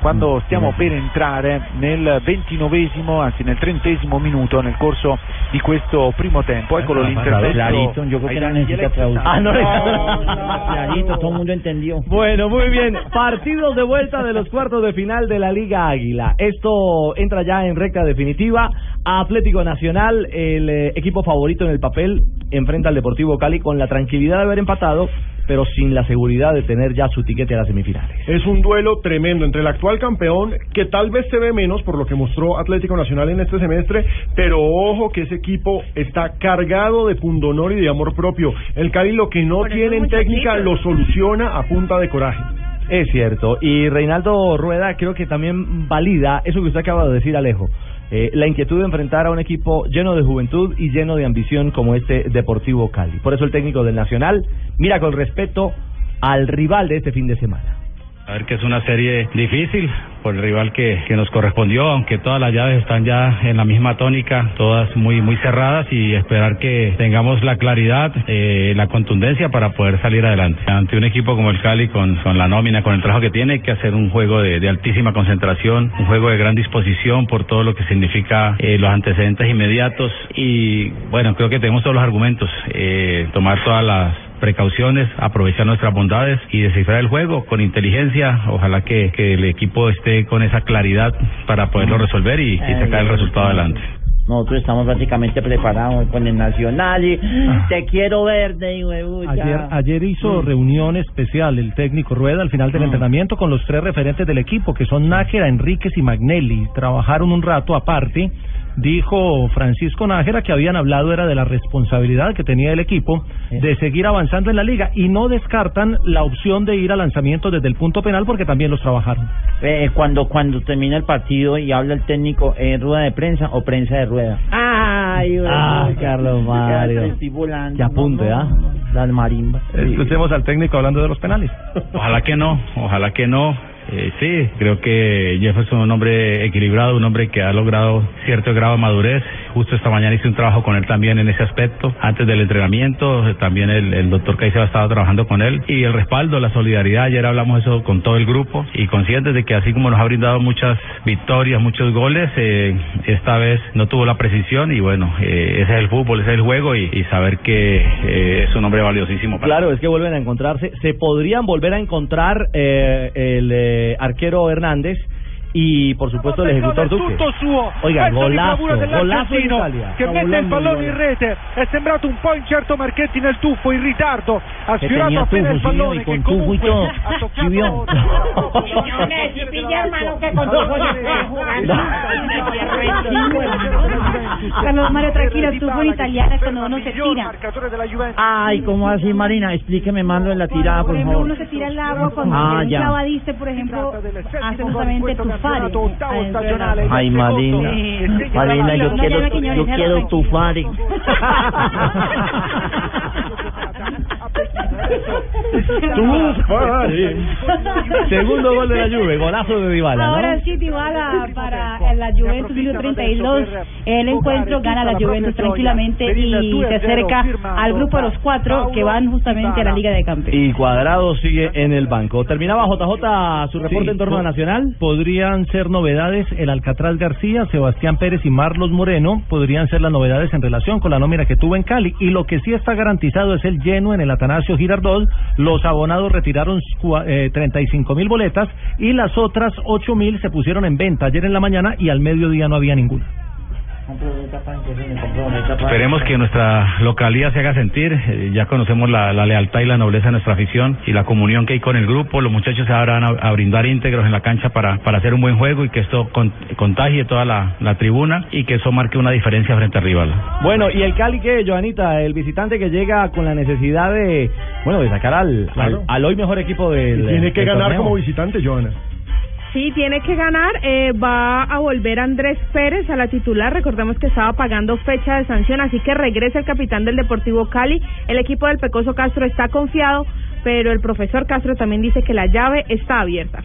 quando stiamo per entrare nel ventinovesimo, anzi nel trentesimo minuto nel corso di questo primo tempo. Eccolo l'intervento. Clarito, yo creo que no necesita traducir. Ah, no Clarito, todo el mundo entendió. Bueno, muy bien. Partidos de vuelta de los cuartos de final de la Liga Águila. Esto entra ya en recta definitiva. Atlético Nacional, el eh, equipo favorito en el papel, enfrenta al Deportivo Cali con la tranquilidad de haber empatado, pero sin la seguridad de tener ya su tiquete a las semifinales. Es un duelo tremendo entre el actual campeón, que tal vez se ve menos por lo que mostró Atlético Nacional en este semestre, pero ojo que ese equipo está cargado de pundonor y de amor propio. El Cali lo que no tiene en técnica lo soluciona a punta de coraje. Es cierto. Y Reinaldo Rueda creo que también valida eso que usted acaba de decir, Alejo. Eh, la inquietud de enfrentar a un equipo lleno de juventud y lleno de ambición como este Deportivo Cali. Por eso el técnico del Nacional mira con respeto al rival de este fin de semana. Ver que es una serie difícil por el rival que, que nos correspondió, aunque todas las llaves están ya en la misma tónica, todas muy muy cerradas y esperar que tengamos la claridad, eh, la contundencia para poder salir adelante. Ante un equipo como el Cali, con, con la nómina, con el trabajo que tiene, hay que hacer un juego de, de altísima concentración, un juego de gran disposición por todo lo que significa eh, los antecedentes inmediatos y bueno, creo que tenemos todos los argumentos, eh, tomar todas las precauciones, aprovechar nuestras bondades y descifrar el juego con inteligencia. Ojalá que, que el equipo esté con esa claridad para poderlo resolver y, y sacar el resultado adelante. Nosotros estamos prácticamente preparados con el Nacional y te quiero de pucha. Ayer, ayer hizo reunión especial el técnico Rueda al final del entrenamiento con los tres referentes del equipo, que son Nájera, Enríquez y Magnelli. Trabajaron un rato aparte. Dijo Francisco Nájera que habían hablado era de la responsabilidad que tenía el equipo de seguir avanzando en la liga y no descartan la opción de ir a lanzamiento desde el punto penal porque también los trabajaron. Eh, cuando cuando termina el partido y habla el técnico, ¿eh, rueda de prensa o prensa de rueda? Ay, Ah, Carlos Mario. Estoy volando. Que apunte, ¿ah? Las marimbas. Escuchemos al técnico hablando de los penales. Ojalá que no, ojalá que no. Eh, sí, creo que Jefferson es un hombre equilibrado, un hombre que ha logrado cierto grado de madurez. Justo esta mañana hice un trabajo con él también en ese aspecto. Antes del entrenamiento, eh, también el, el doctor Caicedo ha estado trabajando con él. Y el respaldo, la solidaridad, ayer hablamos eso con todo el grupo y conscientes de que así como nos ha brindado muchas victorias, muchos goles, eh, esta vez no tuvo la precisión y bueno, eh, ese es el fútbol, ese es el juego y, y saber que eh, es un hombre valiosísimo. Para Claro, es que vuelven a encontrarse. Se podrían volver a encontrar eh, el eh, arquero Hernández y por supuesto el ejecutor Duque. Oiga, golazo, golazo in Italia. che mette il pallone in rete è sembrato un po' incerto Marchetti nel tuffo in ritardo ha sfiorato appena tufo, il sí, pallone y con che tufo y comunque todo. ha toccato con. Carlos Mario, tranquilo, tú en italiana cuando uno se tira. Ay, ¿cómo así, Marina? Explíqueme de la tirada, Por favor. uno se tira al agua cuando Ah, clavadiste, por ejemplo, hace justamente Ay, Marina. Marina, yo quiero, yo quiero tufar. Segundo gol de la Juve, golazo de Dybala, ¿no? Ahora sí, Dybala para la Juventus, minuto 32. El encuentro gana la Juventus tranquilamente y se acerca al grupo de los cuatro que van justamente a la Liga de Campeones. Y Cuadrado sigue en el banco. Terminaba JJ su reporte Sí, en torno a Nacional. Podrían ser novedades el Alcatraz García, Sebastián Pérez y Marlos Moreno. Podrían ser las novedades en relación con la nómina que tuvo en Cali. Y lo que sí está garantizado es el lleno en el Atanasio Girardot. Los abonados retiraron eh, 35 mil boletas y las otras 8 mil se pusieron en venta ayer en la mañana y al mediodía no había ninguna. Esperemos que nuestra localidad se haga sentir. eh, ya conocemos la, la lealtad y la nobleza de nuestra afición y la comunión que hay con el grupo. Los muchachos se van a, a brindar íntegros en la cancha para, para hacer un buen juego y que esto con- contagie toda la, la tribuna y que eso marque una diferencia frente al rival. Bueno, y el Cali que, Joanita, el visitante que llega con la necesidad de, bueno, de sacar al, Claro. al, al hoy mejor equipo del Tiene que del ganar torneo. como visitante, Joana. Sí, tiene que ganar. eh, va a volver Andrés Pérez a la titular. Recordemos que estaba pagando fecha de sanción, así que regresa el capitán del Deportivo Cali. El equipo del Pecoso Castro está confiado, pero el profesor Castro también dice que la llave está abierta.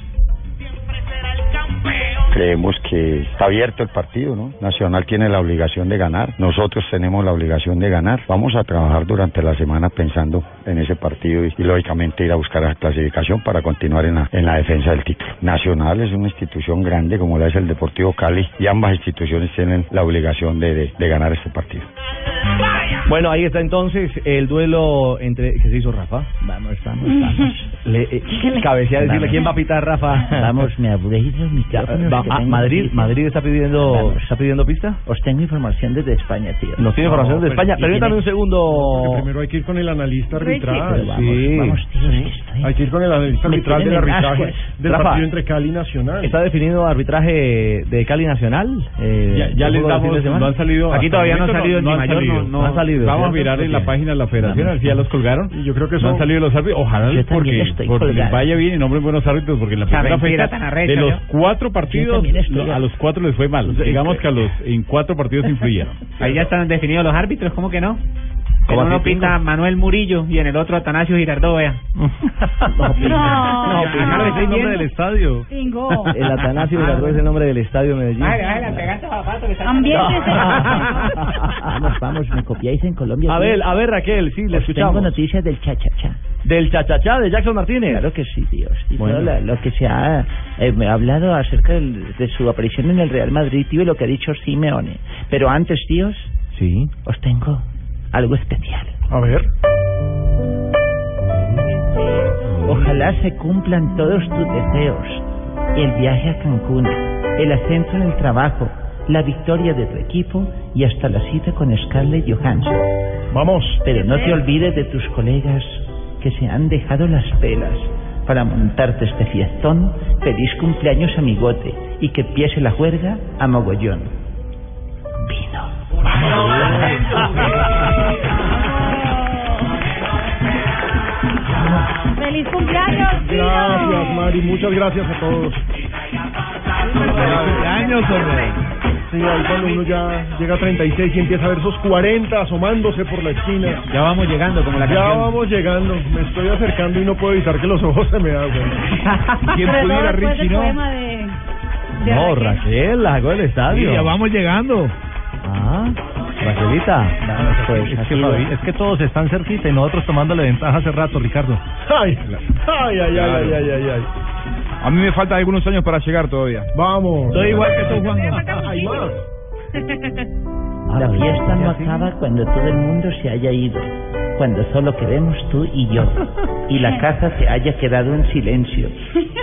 Creemos que está abierto el partido, ¿no? Nacional tiene la obligación de ganar, nosotros tenemos la obligación de ganar. Vamos a trabajar durante la semana pensando en ese partido y, lógicamente ir a buscar la clasificación para continuar en la, en la defensa del título. Nacional es una institución grande como la es el Deportivo Cali y ambas instituciones tienen la obligación de, de ganar este partido. Bueno, ahí está entonces el duelo entre... ¿Qué se hizo Rafa? Vamos, vamos, vamos. Le, eh, cabecea decirle Vamos. quién va a pitar Rafa. Vamos, me aburrí los micrófonos. Va- que ah, tengo Madrid, aquí. Madrid está pidiendo, Vamos. está pidiendo pista. Os tengo información desde España, tío. Nos tiene información de España. Y Permítame tiene- un segundo. Primero hay que ir con el analista arbitral. Pero vamos, Sí. vamos, tío, es que estoy- Hay que ir con el analista Me arbitral del tienen en arbitraje ascuas. del Rafa, partido entre Cali y Nacional. ¿Está definido arbitraje de Cali Nacional? Eh, Ya, ya el les juego del fin damos, de semana. no han salido. Aquí hasta todavía no ha momento salido ni han mayor, salido. no, no ha salido. Vamos a mirar en la página de la federación, a ver si ya los colgaron. Y yo creo que no son- han salido los árbitros. Ojalá porque, les vaya bien y nombren buenos árbitros, porque en la primera fecha tan arrecha, de los cuatro partidos, a los cuatro les fue mal. Digamos que a los en cuatro partidos influyeron. Ahí ya están definidos los árbitros, ¿cómo que no? En ¿Cómo uno pinta? Manuel Murillo y en el otro Atanasio Girardot, vea. No, No, Pingo, es el nombre del estadio. El Atanasio Girardot es el nombre del estadio de Medellín. Pegate zapato que está... Ambiente. Vamos, vamos, me copiáis en Colombia. A ver, a ver, Raquel, sí, le Os escuchamos. Tengo noticias del cha-cha-cha. Del chachachá de Jackson Martínez. Claro que sí, Dios. Y Bueno. todo lo que se ha eh, hablado acerca del- de su aparición en el Real Madrid, tío, y lo que ha dicho Simeone. Pero antes, tíos, Sí. os tengo algo especial. A ver. Ojalá se cumplan todos tus deseos. El viaje a Cancún, el ascenso en el trabajo, la victoria de tu equipo y hasta la cita con Scarlett Johansson. Vamos. Pero no te olvides de tus colegas que se han dejado las pelas para montarte este fiestón. Feliz cumpleaños, amigote, y que empiece la juerga a mogollón. ¡Feliz cumpleaños! Gracias, Mari. Muchas gracias a todos. años, hombre. Sí, ahí cuando uno ya llega a 36 y empieza a ver esos 40 asomándose por la esquina. Ya vamos llegando, como la Ya canción. vamos llegando. Me estoy acercando y no puedo evitar que los ojos se me abran. ¿Quién todo pudiera, después Richie, no? de... de No, Raquel. Raquel, la sacó del estadio. Sí, ya vamos llegando. Ah, Raquelita. Pues es, que, es que todos están cerquita y nosotros tomándole ventaja hace rato, Ricardo. Ay, ay, ay, ay, ay, ay, ay, ay. A mí me faltan algunos años para llegar todavía. Vamos. Estoy igual que tú, Juan. Hay más. La fiesta no acaba cuando todo el mundo se haya ido, cuando solo quedemos tú y yo, y la casa se haya quedado en silencio,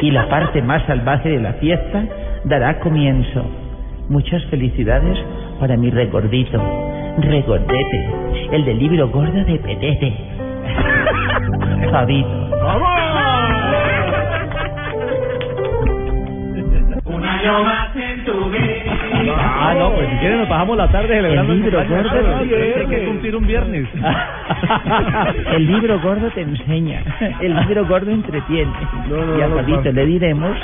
y la parte más salvaje de la fiesta dará comienzo. Muchas felicidades para mi regordito, regordete, el del libro gordo de Petete. Fabito. Un año más en tu vida. Ah, no, pues si quieren nos bajamos la tarde celebrando El cumpleaños. Hay que cumplir un viernes. El libro gordo te enseña, el libro gordo entretiene. no, y a no, Fabito le diremos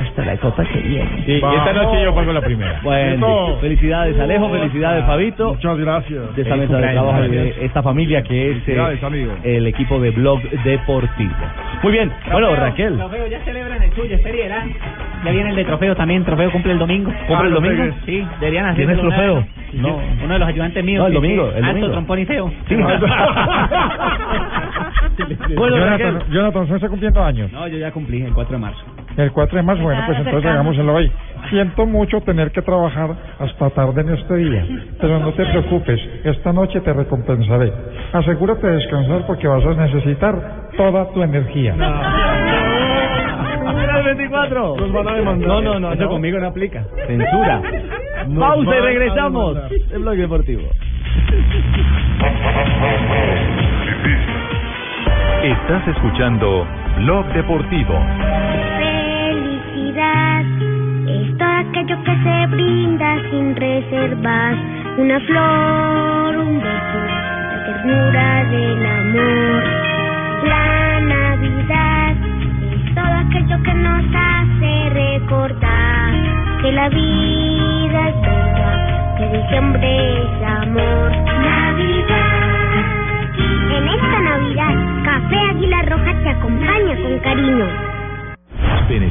hasta la copa que viene. Sí, y esta noche yo pago la primera. Bueno, Eso. felicidades Alejo, felicidades Fabito. Muchas gracias. De esta mesa de trabajo de esta familia que es eh, el equipo de Blog Deportivo. Muy bien, bueno Raquel, Trofeo, ya celebran el suyo, ¿verdad? Ya viene el de trofeo también, trofeo cumple el domingo. ¿Cumple el Ah, domingo? Sí, deberían hacer ¿Tienes trofeo? No. Uno de los ayudantes míos. No, el domingo, el alto, domingo. trompón y feo. Sí. bueno Jonathan, Jonathan, ¿usted está cumpliendo años? No, yo ya cumplí el 4 de marzo. El 4 de marzo, bueno, pues entonces hagámoslo hoy. Siento mucho tener que trabajar hasta tarde en este día, pero no te preocupes, esta noche te recompensaré. Asegúrate de descansar porque vas a necesitar toda tu energía. Número 24. Nos van a demandar. No, no, no, eso conmigo no aplica. Censura. Pausa y regresamos. El Blog Deportivo. Estás escuchando Blog Deportivo. Felicidad es todo aquello que se brinda sin reservas. Una flor, un beso, la ternura del amor. La Navidad es todo aquello que nos hace recordar que la vida es bella, que diciembre es amor.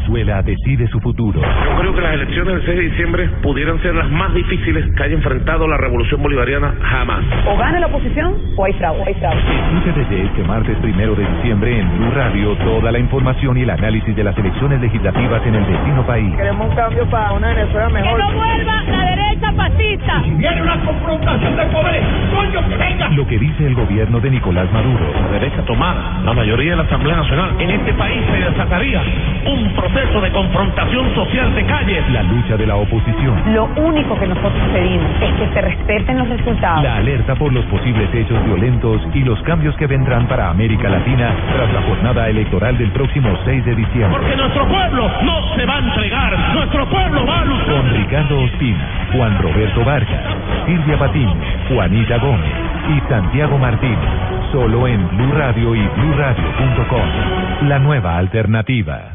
Venezuela. Decide su futuro. Yo creo que las elecciones del 6 de diciembre pudieran ser las más difíciles que haya enfrentado la revolución bolivariana jamás. O gana la oposición o hay fraude. Hay fraude. Escucha desde este martes primero de diciembre en Blue Radio toda la información y el análisis de las elecciones legislativas en el vecino país. Queremos un cambio para una Venezuela mejor. Que no vuelva la derecha fascista. Si viene una confrontación de poderes, coño que venga. Lo que dice el gobierno de Nicolás Maduro. La derecha tomada, la mayoría de la Asamblea Nacional. En este país se desataría un proceso de confrontación social de calle. La lucha de la oposición. Lo único que nosotros pedimos es que se respeten los resultados. La alerta por los posibles hechos violentos y los cambios que vendrán para América Latina tras la jornada electoral del próximo 6 de diciembre. Porque nuestro pueblo no se va a entregar. Nuestro pueblo va a luchar. Con Ricardo Ospina, Juan Roberto Vargas, Silvia Patiño, Juanita Gómez y Santiago Martínez. Solo en Blue Radio y BlueRadio.com. La nueva alternativa.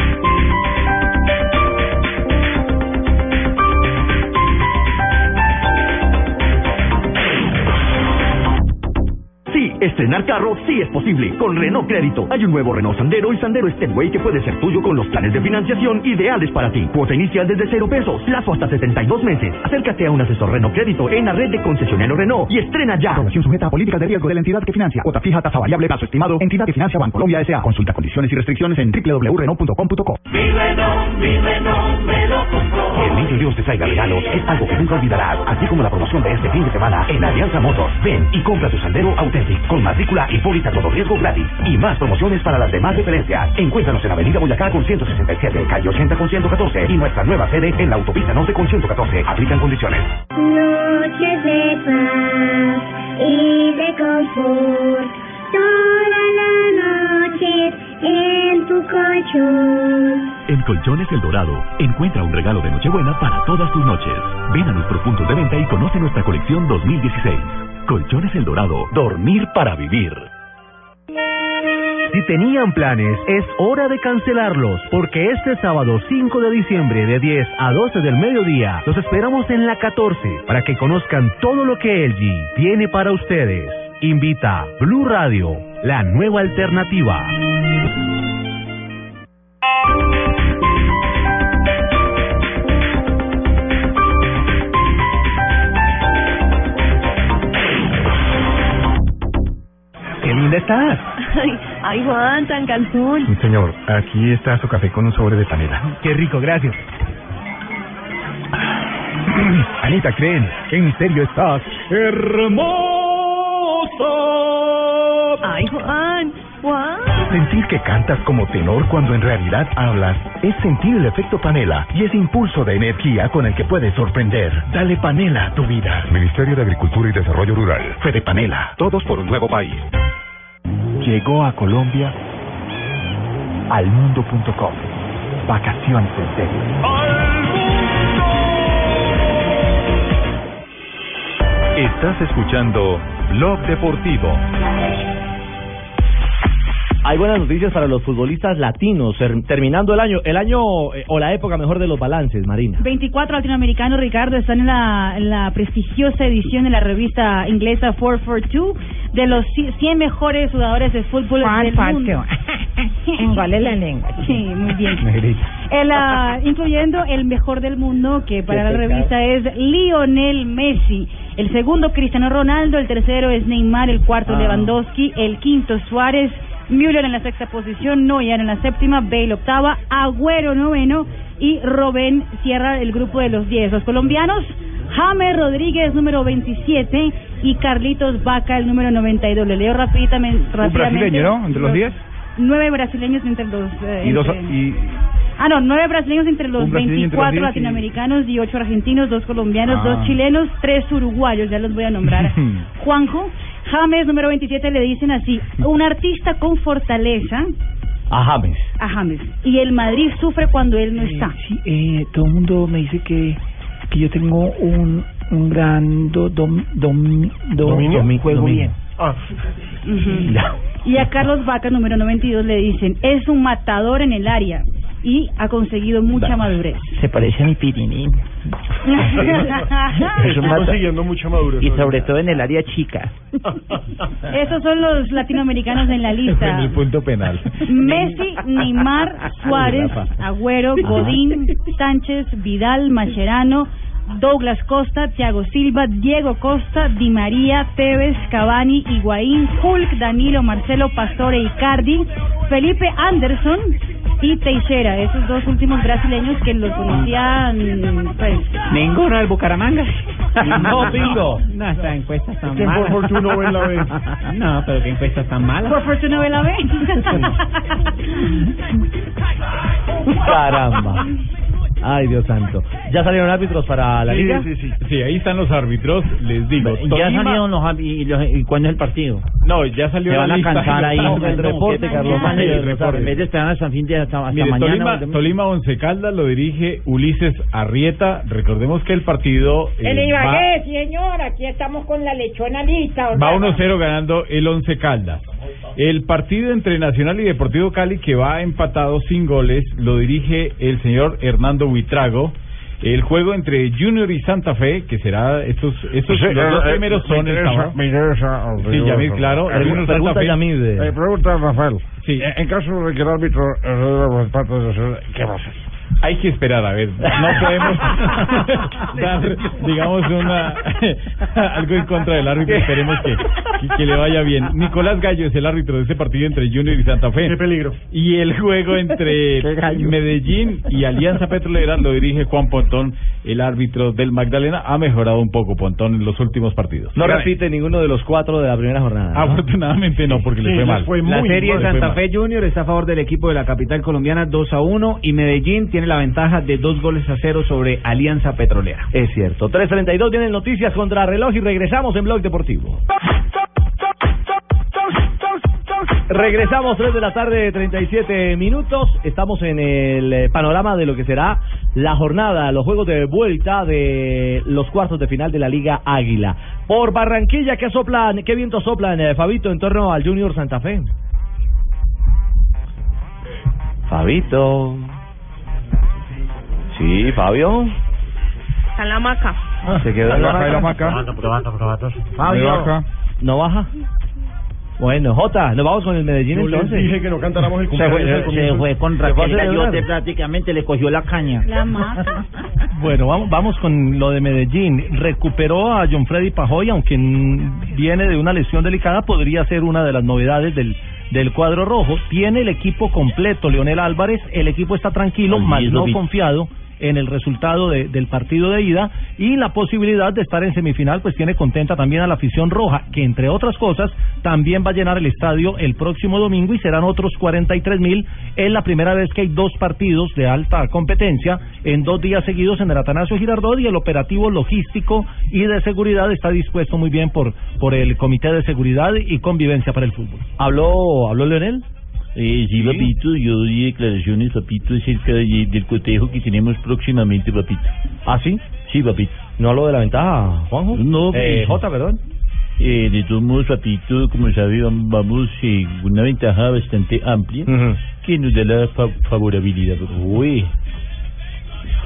estrenar carro sí es posible con Renault Crédito. Hay un nuevo Renault Sandero y Sandero Stepway que puede ser tuyo con los planes de financiación ideales para ti. Cuota inicial desde cero pesos, plazo hasta 72 meses. Acércate a un asesor Renault Crédito en la red de concesionario Renault y estrena ya. Aprobación sujeta a políticas de riesgo de la entidad que financia. Cuota fija, tasa variable, plazo estimado. Entidad que financia Bancolombia S.A. Consulta condiciones y restricciones en www.renault.com.co. Mi Renault, mi Renault me lo compró. El niño Dios te traiga regalos es algo que nunca olvidarás, así como la promoción de este fin de semana en Alianza Motors. Ven y compra tu Sandero Authentic con matrícula y póliza todo riesgo gratis y más promociones para las demás referencias. Encuéntranos en Avenida Boyacá con 167, calle 80 con 114 y nuestra nueva sede en la autopista norte con 114. Aplican condiciones. Noches de paz y de confort, toda la noche en tu colchón. En Colchones El Dorado, encuentra un regalo de Nochebuena para todas tus noches. Ven a nuestros puntos de venta y conoce nuestra colección 2016. Colchones El Dorado, dormir para vivir. Si tenían planes, es hora de cancelarlos, porque este sábado 5 de diciembre de 10 a 12 del mediodía, los esperamos en la 14 para que conozcan todo lo que LG tiene para ustedes. Invita Blue Radio, la nueva alternativa. Qué linda estás. Ay, ay, Juan, tan cansón. Sí, señor, aquí está su café con un sobre de panela. Qué rico, gracias. Anita, ¿creen? ¿En serio estás hermosa? Ay, Juan, Juan. Sentir que cantas como tenor cuando en realidad hablas es sentir el efecto panela y ese impulso de energía con el que puedes sorprender. Dale panela a tu vida. Ministerio de Agricultura y Desarrollo Rural. Fede Panela. Todos por un nuevo país. Llegó a Colombia almundo.com. Vacaciones en serio. Estás escuchando Blog Deportivo. Hay buenas noticias para los futbolistas latinos, ter- terminando el año, el año eh, o la época mejor de los balances, Marina. 24 latinoamericanos, Ricardo, están en la, en la prestigiosa edición de la revista inglesa 442 de los ci- 100 mejores jugadores de fútbol del mundo. Engole la lengua. Sí, muy bien. El, ah, incluyendo el mejor del mundo, que para Qué la pecado. revista es Lionel Messi. El segundo, Cristiano Ronaldo. El tercero es Neymar. El cuarto, Ah. Lewandowski. El quinto, Suárez. Müller en la sexta posición. Neuer en la séptima. Bale octava. Agüero noveno. Y Robén cierra el grupo de los 10. Los colombianos, James Rodríguez, número 27. Y Carlitos Vaca, el número 92. Le leo rápidamente. Un brasileño, ¿no? Entre los 10. Nueve brasileños entre los... eh, Y dos. entre- Y, Ah, no, nueve brasileños entre los Un brasileño entre los 24 latinoamericanos y ocho argentinos, dos colombianos, Ah. dos chilenos, tres uruguayos, ya los voy a nombrar. Juanjo, James, número 27, le dicen así, un artista con fortaleza A James. a James. Y el Madrid sufre cuando él no está. Sí, eh, todo el mundo me dice que, que yo tengo un, un gran do, dom, dom, do- ¿Dominio? juego Dominio. bien. Ujú. Y a Carlos Vaca, número 92, le dicen, es un matador en el área y ha conseguido mucha madurez. Se parece a mi pirinín. Eso mata. consiguiendo mucha madurez. Y sobre todo en el área chica. Esos son los latinoamericanos en la lista. punto penal. Messi, Neymar, Suárez, Agüero, Godín, Sánchez, Vidal, Mascherano, Douglas Costa, Thiago Silva, Diego Costa, Di María, Tevez, Cavani, Higuaín, Hulk, Danilo, Marcelo, Pastore, Icardi, Felipe Anderson y Teixeira, esos dos últimos brasileños que los conocían, pues... Ninguno del Bucaramanga. No, bingo. No, esta encuesta está ¿Quién mala. por fortuna ve la vez? No, pero qué encuesta tan mala. Por fortuna ve la B. Caramba. Ay, Dios santo. ¿Ya salieron árbitros para la Sí, liga? sí, sí. Sí, ahí están los árbitros, les digo. Ya Tolima- salieron los ab- y, los- y cuándo es el partido. No, ya salió Se la van a lista. cansar ahí No, el reporte, Carlos Manuel, el reporte. En vez de esperar hasta fin de hasta, hasta Mire, mañana. Tolima. Tolima Once Caldas lo dirige Ulises Arrieta. Recordemos que el partido eh, El va, Ibagué, señor, aquí estamos con la lechona lista. o va sea, 1-0 ganando el Once Caldas. El partido entre Nacional y Deportivo Cali, que va empatado sin goles, lo dirige el señor Hernando Buitrago. El juego entre Junior y Santa Fe, que será estos, estos Sí, los dos eh, primeros me son el interesa, me interesa, Sí, Yamil, claro. El Junior Santa Fe. Eh, pregunta Rafael. Sí. Eh, En caso de que el árbitro eh, los de su- ¿qué va a hacer? Hay que esperar, a ver, no podemos dar, digamos, una algo en contra del árbitro, esperemos que, que, que le vaya bien. Nicolás Gallo es el árbitro de ese partido entre Junior y Santa Fe. Qué peligro. Y el juego entre Medellín y Alianza Petrolera lo dirige Juan Pontón, el árbitro del Magdalena. Ha mejorado un poco Pontón en los últimos partidos. No repite ninguno de los cuatro de la primera jornada. ¿no? Afortunadamente no, porque le fue mal. La serie Santa. Fe Junior está a favor del equipo de la capital colombiana 2 a 1 y Medellín tiene la ventaja de dos goles a cero sobre Alianza Petrolera. Es cierto. 3.32 vienen noticias contra reloj y regresamos en Blog Deportivo. Regresamos 3 de la tarde, 37 minutos. Estamos en el eh, panorama de lo que será la jornada, los juegos de vuelta de los cuartos de final de la Liga Águila. Por Barranquilla, ¿qué soplan, qué vientos soplan, eh, Fabito, en torno al Junior Santa Fe? Fabito. Sí, Fabio. Está en la hamaca. Se quedó en la la hamaca. hamaca. probando, probando. Fabio. ¿No baja? Bueno, Jota, nos vamos con el Medellín Yo les entonces. dije que no cantáramos el Se cumpleaños fue, comienzo. se fue con Raquel. Gallote, prácticamente le cogió la caña. La mata. Bueno, vamos, vamos con lo de Medellín. Recuperó a John Freddy Pajoy, aunque viene de una lesión delicada, podría ser una de las novedades del, del cuadro rojo. Tiene el equipo completo, Leonel Álvarez. El equipo está tranquilo, más no vi. confiado en el resultado de- del partido de ida y la posibilidad de estar en semifinal pues tiene contenta también a la afición roja que entre otras cosas también va a llenar el estadio el próximo domingo y serán otros 43 mil es la primera vez que hay dos partidos de alta competencia en dos días seguidos en el Atanasio Girardot y el operativo logístico y de seguridad está dispuesto muy bien por por el comité de seguridad y convivencia para el fútbol ¿Habló, habló Leonel? Eh, sí, papito, yo doy declaraciones, papito, acerca de- del cotejo que tenemos próximamente, papito. ¿Ah, sí? Sí, papito. ¿No habló de la ventaja, Juanjo? No, Eh, Jota, perdón. Eh, de todos modos, papito, como sabe, vam- vamos eh, una ventaja bastante amplia que nos da la fa- favorabilidad. Uy.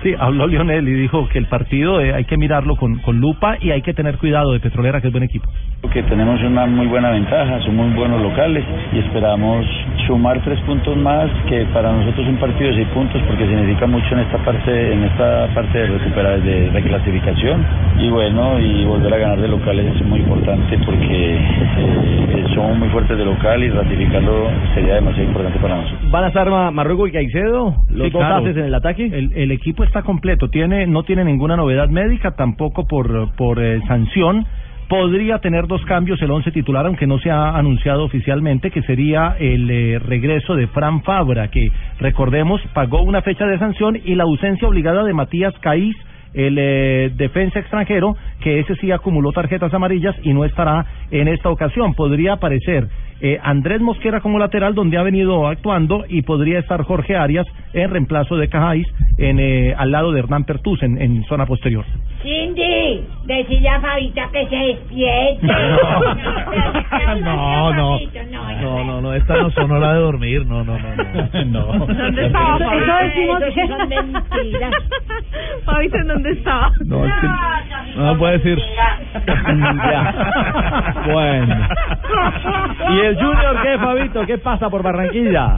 Sí, habló Lionel y dijo que el partido eh, hay que mirarlo con, con lupa y hay que tener cuidado de Petrolera, que es buen equipo. que tenemos una muy buena ventaja, somos muy buenos locales y esperamos sumar tres puntos más, que para nosotros es un partido de seis puntos porque significa mucho en esta parte, en esta parte de recuperar, de reclasificación y bueno, y volver a ganar de locales es muy importante porque eh, somos muy fuertes de local y ratificarlo sería demasiado importante para nosotros. ¿Van a estar Ma- Marruecos y Caicedo? ¿Los Sí, dos claro. haces en el ataque? El, el equipo está completo, tiene no tiene ninguna novedad médica, tampoco por, por eh, sanción. Podría tener dos cambios el once titular, aunque no se ha anunciado oficialmente, que sería el eh, regreso de Fran Fabra, que recordemos pagó una fecha de sanción y la ausencia obligada de Matías Caís, el eh, defensa extranjero, que ese sí acumuló tarjetas amarillas y no estará en esta ocasión. Podría aparecer eh, Andrés Mosquera como lateral, donde ha venido actuando, y podría estar Jorge Arias en reemplazo de Cajáis en, eh, al lado de Hernán Pertús en, en zona posterior. Cindy, decirle a Fabita que se despierte. No, no. No, no, no, esta no son hora de dormir, no, no, no. No. no. ¿Dónde estaba Eso- Fabita? decimos que- son mentiras. Fabita, ¿en dónde estaba? No, es que no puede decir. Ya. Bueno. ¿Y el Junior qué, Fabito? ¿Qué pasa por Barranquilla?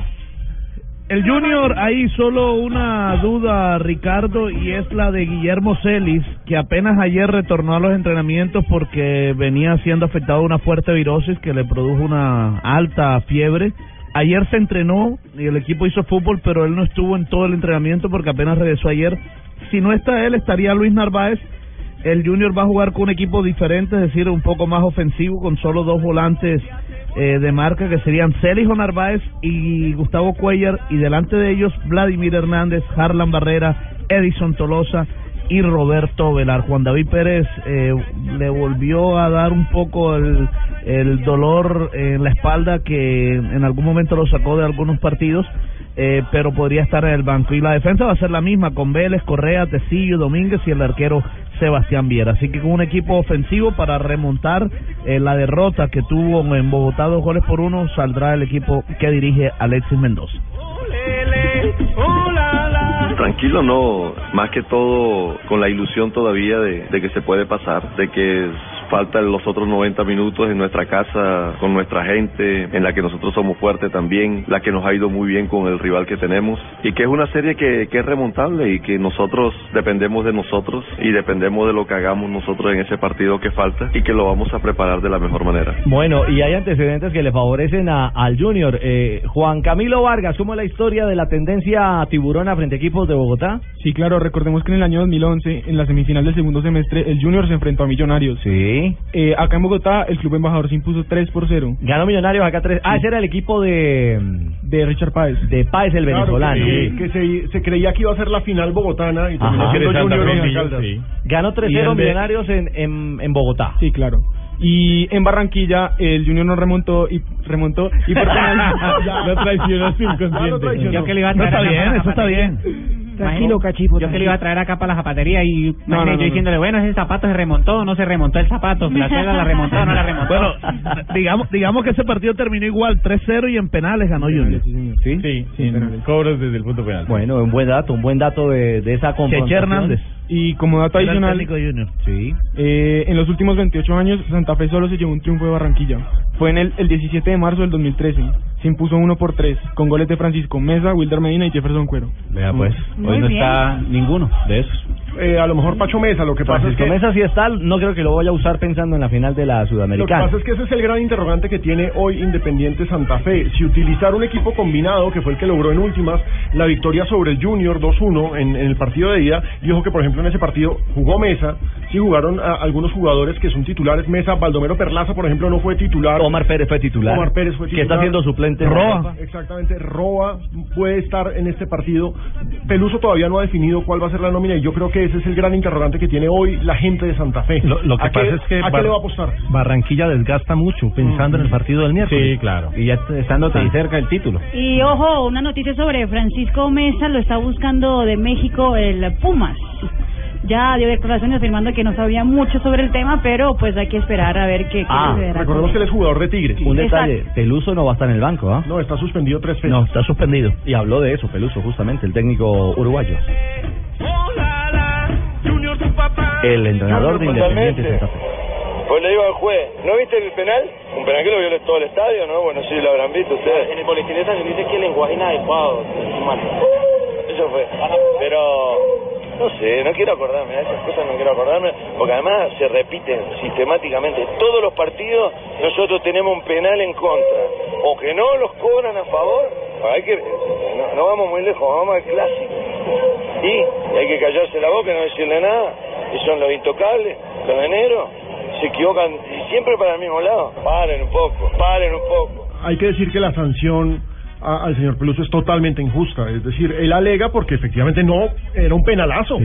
El Junior, hay solo una duda, Ricardo, y es la de Guillermo Celis, que apenas ayer retornó a los entrenamientos porque venía siendo afectado una fuerte virosis que le produjo una alta fiebre. Ayer se entrenó y el equipo hizo fútbol, pero él no estuvo en todo el entrenamiento porque apenas regresó ayer. Si no está él, estaría Luis Narváez. El Junior va a jugar con un equipo diferente, es decir, un poco más ofensivo, con solo dos volantes eh, de marca que serían Celijo Narváez y Gustavo Cuellar y delante de ellos Vladimir Hernández, Harlan Barrera, Edison Tolosa y Roberto Velar. Juan David Pérez eh, le volvió a dar un poco el, el dolor en la espalda que en algún momento lo sacó de algunos partidos. Eh, pero podría estar en el banco. Y la defensa va a ser la misma, con Vélez, Correa, Tecillo, Domínguez y el arquero Sebastián Viera. Así que con un equipo ofensivo para remontar eh, la derrota que tuvo en Bogotá, dos goles por uno, saldrá el equipo que dirige Alexis Mendoza. Tranquilo, no. Más que todo con la ilusión todavía de, de que se puede pasar, de que faltan los otros 90 minutos en nuestra casa, con nuestra gente, en la que nosotros somos fuertes también, la que nos ha ido muy bien con el rival que tenemos, y que es una serie que, que es remontable y que nosotros dependemos de nosotros y dependemos de lo que hagamos nosotros en ese partido que falta y que lo vamos a preparar de la mejor manera. Bueno, y hay antecedentes que le favorecen a, al Junior. Eh, Juan Camilo Vargas, ¿cómo es la historia de la tendencia tiburona frente a equipos de Bogotá? Sí, claro, recordemos que en el año 2011, en la semifinal del segundo semestre, el Junior se enfrentó a Millonarios. Sí. Eh, acá en Bogotá, el club embajador se impuso 3 por 0. Ganó Millonarios acá tres. Ah, ese era el equipo de. De Richard Páez. De Páez, el Claro, venezolano. que, que se, se creía que iba a ser la final bogotana y terminó Ajá. siendo sí. Ganó Y 3-0 el de- Millonarios en, en, en Bogotá. Sí, claro. Y en Barranquilla, el Junior no remontó y remontó y por penal. Lo traicionó su inconsciente. Ya lo traicionó. Yo que le iba a No, está bien, eso está bien. Tranquilo, cachipo. Yo que le iba a traer acá para la zapatería y imagínate, no, yo no. diciéndole, bueno, ese zapato se remontó o no se remontó el zapato. La suela la remontó o no la remontó. Bueno, digamos, digamos que ese partido terminó igual, 3-0 y en penales ganó Junior. ¿Sí? Sí, sin cobros desde el punto penal. Bueno, un buen dato, un buen dato de, de esa confrontación. Hernández. Y como dato Era adicional, Junior. Sí. eh, en los últimos 28 años, Santa Fe solo se llevó un triunfo de Barranquilla. Fue en el, el 17 de marzo del 2013. Se impuso uno por tres, con goles de Francisco Mesa, Wilder Medina y Jefferson Cuero. Vea pues, Muy hoy no bien. está ninguno de esos. Eh, a lo mejor Pacho Mesa, lo que pasa es que... Mesa sí está, no creo que lo vaya a usar pensando en la final de la Lo que Sudamericana. pasa es que ese es el gran interrogante que tiene hoy Independiente Santa Fe. Si utilizar un equipo combinado, que fue el que logró en últimas la victoria sobre el Junior 2-1 en, en el partido de ida, y ojo que por ejemplo en ese partido jugó Mesa, sí jugaron a- algunos jugadores que son titulares. Mesa, Baldomero Perlaza, por ejemplo, no fue titular. Omar Pérez fue titular. Omar Pérez fue Que titular. está siendo suplente en Roa. Europa. Exactamente, Roa puede estar en este partido. Peluso todavía no ha definido cuál va a ser la nómina y yo creo que ese es el gran interrogante que tiene hoy la gente de Santa Fe. Lo, lo que ¿A pasa qué- es que ¿A qué le va a apostar? Barranquilla desgasta mucho pensando en el partido del miércoles. Sí, claro. Y ya estando tan cerca del título. Y ojo, una noticia sobre Francisco Mesa, lo está buscando de México el Pumas. Ya dio declaraciones afirmando que no sabía mucho sobre el tema, pero pues hay que esperar a ver qué, qué Ah, sucederá. Recordemos que él es jugador de Tigres. Un detalle, Peluso no va a estar en el banco, ¿ah? No, está suspendido tres fechas. No, está suspendido. Y habló de eso, Peluso, justamente, el técnico uruguayo. El entrenador de Independiente Santa Fe. Pues le digo al juez, ¿no viste el penal? Un penal que lo vio todo el estadio, ¿no? Bueno, sí, lo habrán visto ustedes. En el boletín de San dice que el lenguaje inadecuado. Eso fue. Pero, no sé, no quiero acordarme, de esas cosas no quiero acordarme, porque además se repiten sistemáticamente. Todos los partidos nosotros tenemos un penal en contra. O que no los cobran a favor, hay que, no, no vamos muy lejos, vamos al clásico. Y, hay que callarse la boca y no decirle nada. Y son los intocables, los de enero. Se equivocan y siempre para el mismo lado. Paren un poco, paren un poco. Hay que decir que la sanción a- al señor Peluso es totalmente injusta. Es decir, él alega porque efectivamente no era un penalazo.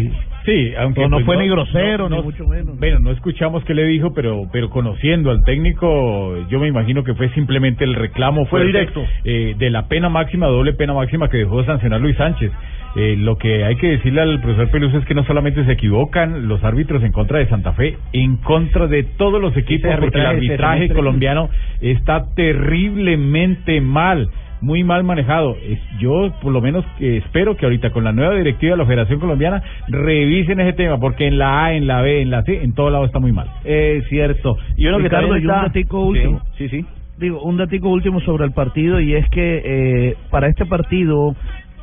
Sí, aunque No, no pues, fue ni grosero, ni mucho menos. Bueno, no escuchamos qué le dijo, pero pero conociendo al técnico, yo me imagino que fue simplemente el reclamo Fue directo. eh, de la pena máxima, doble pena máxima que dejó de sancionar Luis Sánchez. Eh, lo que hay que decirle al profesor Peluso es que no solamente se equivocan los árbitros en contra de Santa Fe, en contra de todos los equipos, porque el arbitraje colombiano está terriblemente mal muy mal manejado. Es- Yo, por lo menos, eh, espero que ahorita con la nueva directiva de la Federación Colombiana revisen ese tema, porque en la A, en la B, en la C, en todo lado está muy mal. Es cierto. Y uno que Ricardo, también y un está- datico último. Sí, sí. Digo, un datico último sobre el partido y es que eh, para este partido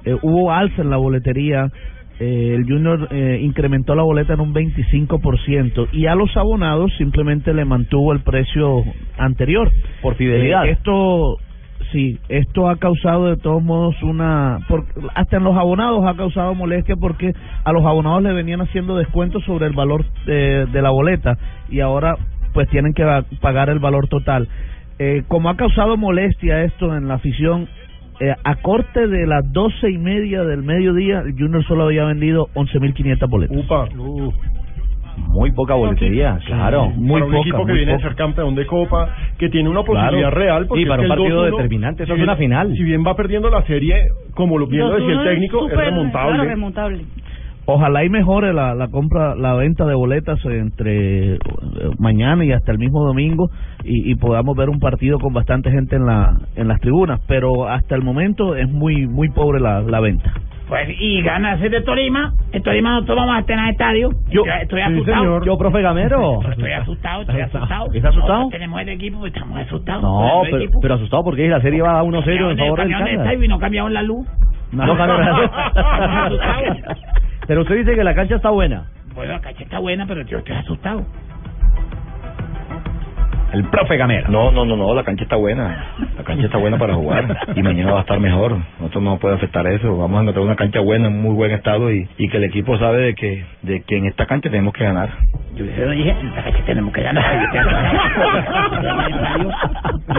eh, hubo alza en la boletería. eh, el Junior eh, incrementó la boleta en un 25% y a los abonados simplemente le mantuvo el precio anterior. Por fidelidad. Eh, esto, sí, esto ha causado de todos modos una. por- hasta en los abonados ha causado molestia porque a los abonados le venían haciendo descuentos sobre el valor de, de la boleta y ahora pues tienen que pagar el valor total. Eh, como ha causado molestia esto en la afición, eh, a corte de las doce y media del mediodía, el Junior solo había vendido 11.500 boletas. Upa. Muy poca boletería, claro. Muy un equipo que viene a ser campeón de Copa, que tiene una Claro. posibilidad real. Porque Sí, para es un partido 2-1, determinante, eso si es una bien- final. Si bien va perdiendo la serie, como lo bien lo decía el 2-1 técnico, es remontable. Claro, remontable. Ojalá y mejore la, la compra, la venta de boletas entre eh, mañana y hasta el mismo domingo y, y podamos ver un partido con bastante gente en la en las tribunas, pero hasta el momento es muy muy pobre la, la venta. Pues, y ganas de Tolima. En Tolima nosotros vamos a tener estadio. Yo estoy asustado. Yo, profe Gamero. Estoy asustado, estoy asustado. ¿Estás asustado? Tenemos el equipo, pues, estamos asustados. No, pero, pero asustado porque la serie va a 1-0 en favor del de estadio y no cambiaron la luz. No cambiaron la luz. Pero usted dice que la cancha está buena. Bueno, la cancha está buena, pero yo estoy asustado. El profe Gamero. No, no, no, no, la cancha está buena. La cancha está buena para jugar y mañana va a estar mejor. Nosotros no puede afectar eso. Vamos a encontrar una cancha buena, en muy buen estado y, y que el equipo sabe de que, de que en esta cancha tenemos que ganar. Yo le dije, la cancha tenemos que ganar. Asustado.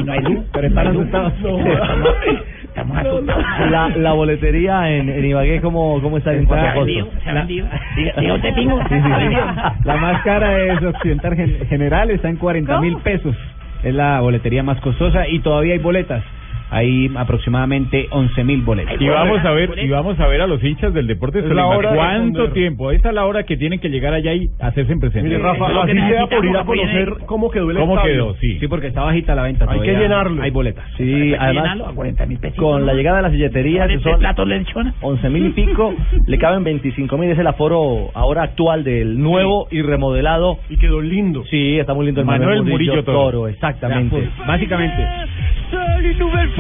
Y no hay luz. Pero están asustados. Estamos asustados. La, la boletería en, en Ibagué, ¿cómo, cómo está en cuanto a Se ha vendido, costos? se ha vendido. Diga- diga usted, Pingo. Sí, sí, sí. La más cara es Occidental Gen- General, está en 40 mil pesos. Es la boletería más costosa y todavía hay boletas. Hay aproximadamente 11 mil boletas. Y vamos a ver, y vamos a ver a los hinchas del deporte Es la hora de ¿Cuánto responder. tiempo? Esta es la hora que tienen que llegar allá y hacerse presentes. Mire, Rafa, así sea por ir a conocer cómo quedó el ¿Cómo estadio. quedó? Sí. Sí, porque está bajita la venta. Hay que todavía llenarlo. Hay boletas. Sí, además, a 40 mil pesos. con la llegada de las silleterías, que ¿Cuántos son platos le echona? 11 mil y pico, le caben 25 mil, es el aforo ahora actual del nuevo y remodelado. Y quedó lindo. Sí, está muy lindo el Manuel Murillo Toro. exactamente. Ya, pues, básicamente.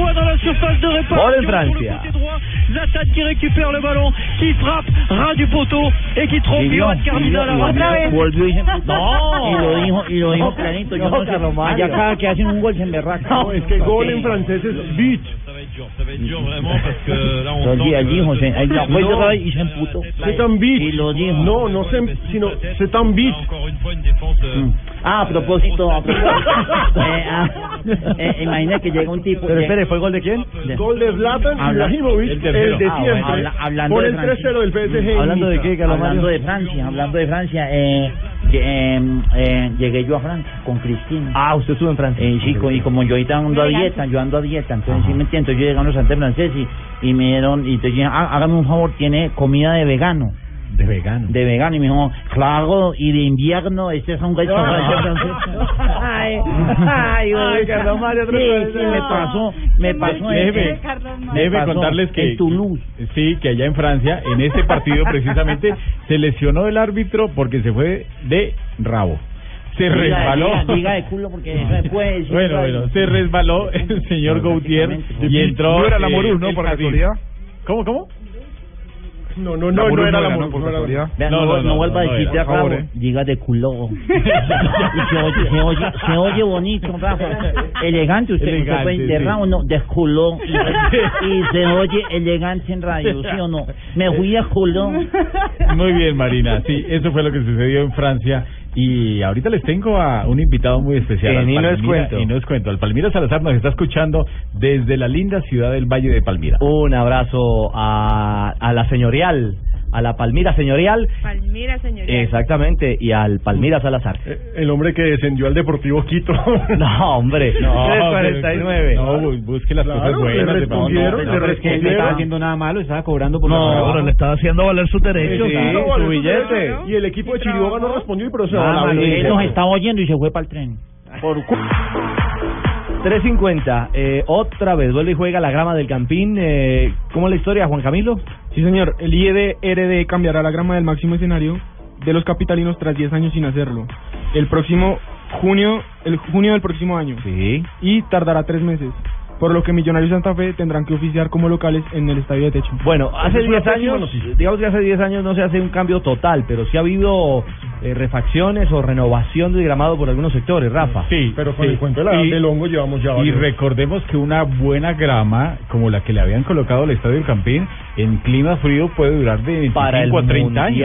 Fois dans la surface de réparation. Sur le côté droit. Zlatan qui récupère le ballon, qui frappe, ras du poteau et qui trompe Johan vez. Volvió y se... No. Y lo dijo, y lo dijo clarito. Yo No, no, sé. Carlos Mario. Allá cada que hacen un gol se emberraca. No, es que gol en francés es beach. Lo di- él dijo, se, él la fue No. otra vez y se emputó. C'est un beach. Y lo dijo. No, no se, sino c'est un. Mm. Ah, a propósito, a propósito. eh, ah, eh, imagina que llega un tipo. Pero espere, ¿fue el gol de quién? Gol de Zlatan Habla- Ibrahimovic, el el, tercero. de Ah, bueno. siempre. Habla- hablando por de el Francia. 3-0 del PSG. ¿Hablando de qué, Carlos Hablando de Francia, hablando de Francia, eh, eh, eh, llegué yo a Francia con Cristina. Ah, usted estuvo en Francia. Eh, sí, y como yo ahorita ando a dieta, yo ando a dieta, entonces sí me entiendo, yo llegué a un restaurante francés y, y me dieron, y entonces dije, "Ah, hágame un favor, tiene comida de vegano, De vegano. de vegano, y me dijo, claro, y de invierno, este es un restaurante francés. Ay, ay, Ay, Carlos Mario, otro sí, vez. sí, me pasó, me pasó en- Déjeme, déjeme contarles que en Toulouse. sí, que allá en Francia, en ese partido precisamente, se lesionó el árbitro porque se fue de rabo. Se Diga- resbaló. Diga, diga de culo porque decir. Bueno, bueno, se resbaló el señor Gautier y entró. No era la eh, Morú, ¿no? Por casualidad. ¿Cómo, cómo? No, no, no, no era la Morú. por no era la casualidad. No, no, no, no, no, vuelva no a decirte a Rabo, eh. diga de culo. y se oye, se oye, se oye bonito, Rafa. Elegante, usted, usted puede de sí. Rabo, no, de culo. Y, y se oye elegante en radio, ¿sí o no? Me fui a culo. Muy bien, Marina. Sí, eso fue lo que sucedió en Francia Y ahorita les tengo a un invitado muy especial. Al Y no es Palmira- cuento. Y no es cuento. Al Palmira Salazar nos está escuchando desde la linda ciudad del Valle de Palmira. Un abrazo a, a la señorial, a la Palmira señorial. Palmira, señorita. Exactamente, y al Palmira Salazar. El hombre que descendió al Deportivo Quito. No, hombre, No, 349. No, bu- busque las Claro, cosas le buenas. de respondieron, le No, pero es que él no respondieron. estaba haciendo nada malo, estaba cobrando por No, su trabajo. pero le estaba haciendo valer sus derechos. Sí, claro. su billete. Y el equipo de Chiriboga no respondió, pero se va a la Él billete. nos estaba oyendo y se fue para el tren. Por 350, eh, otra vez vuelve y juega la grama del Campín. Eh, ¿Cómo es la historia, Juan Camilo? Sí, señor. El IED RD cambiará la grama del máximo escenario de los capitalinos tras 10 años sin hacerlo. El próximo junio, el junio del próximo año. Sí. Y tardará tres meses. Por lo que Millonarios Santa Fe tendrán que oficiar como locales en el estadio de techo. Bueno, hace Esa es una 10 pésima años, noticia. digamos que hace 10 años no se hace un cambio total, pero sí ha habido eh, refacciones o renovación del gramado por algunos sectores, Rafa. Sí, Pero con sí. el cuento de la- Y- del hongo llevamos ya Y varios. recordemos que una buena grama, como la que le habían colocado al Estadio del Campín, en clima frío puede durar de 25 Para el a 30 años.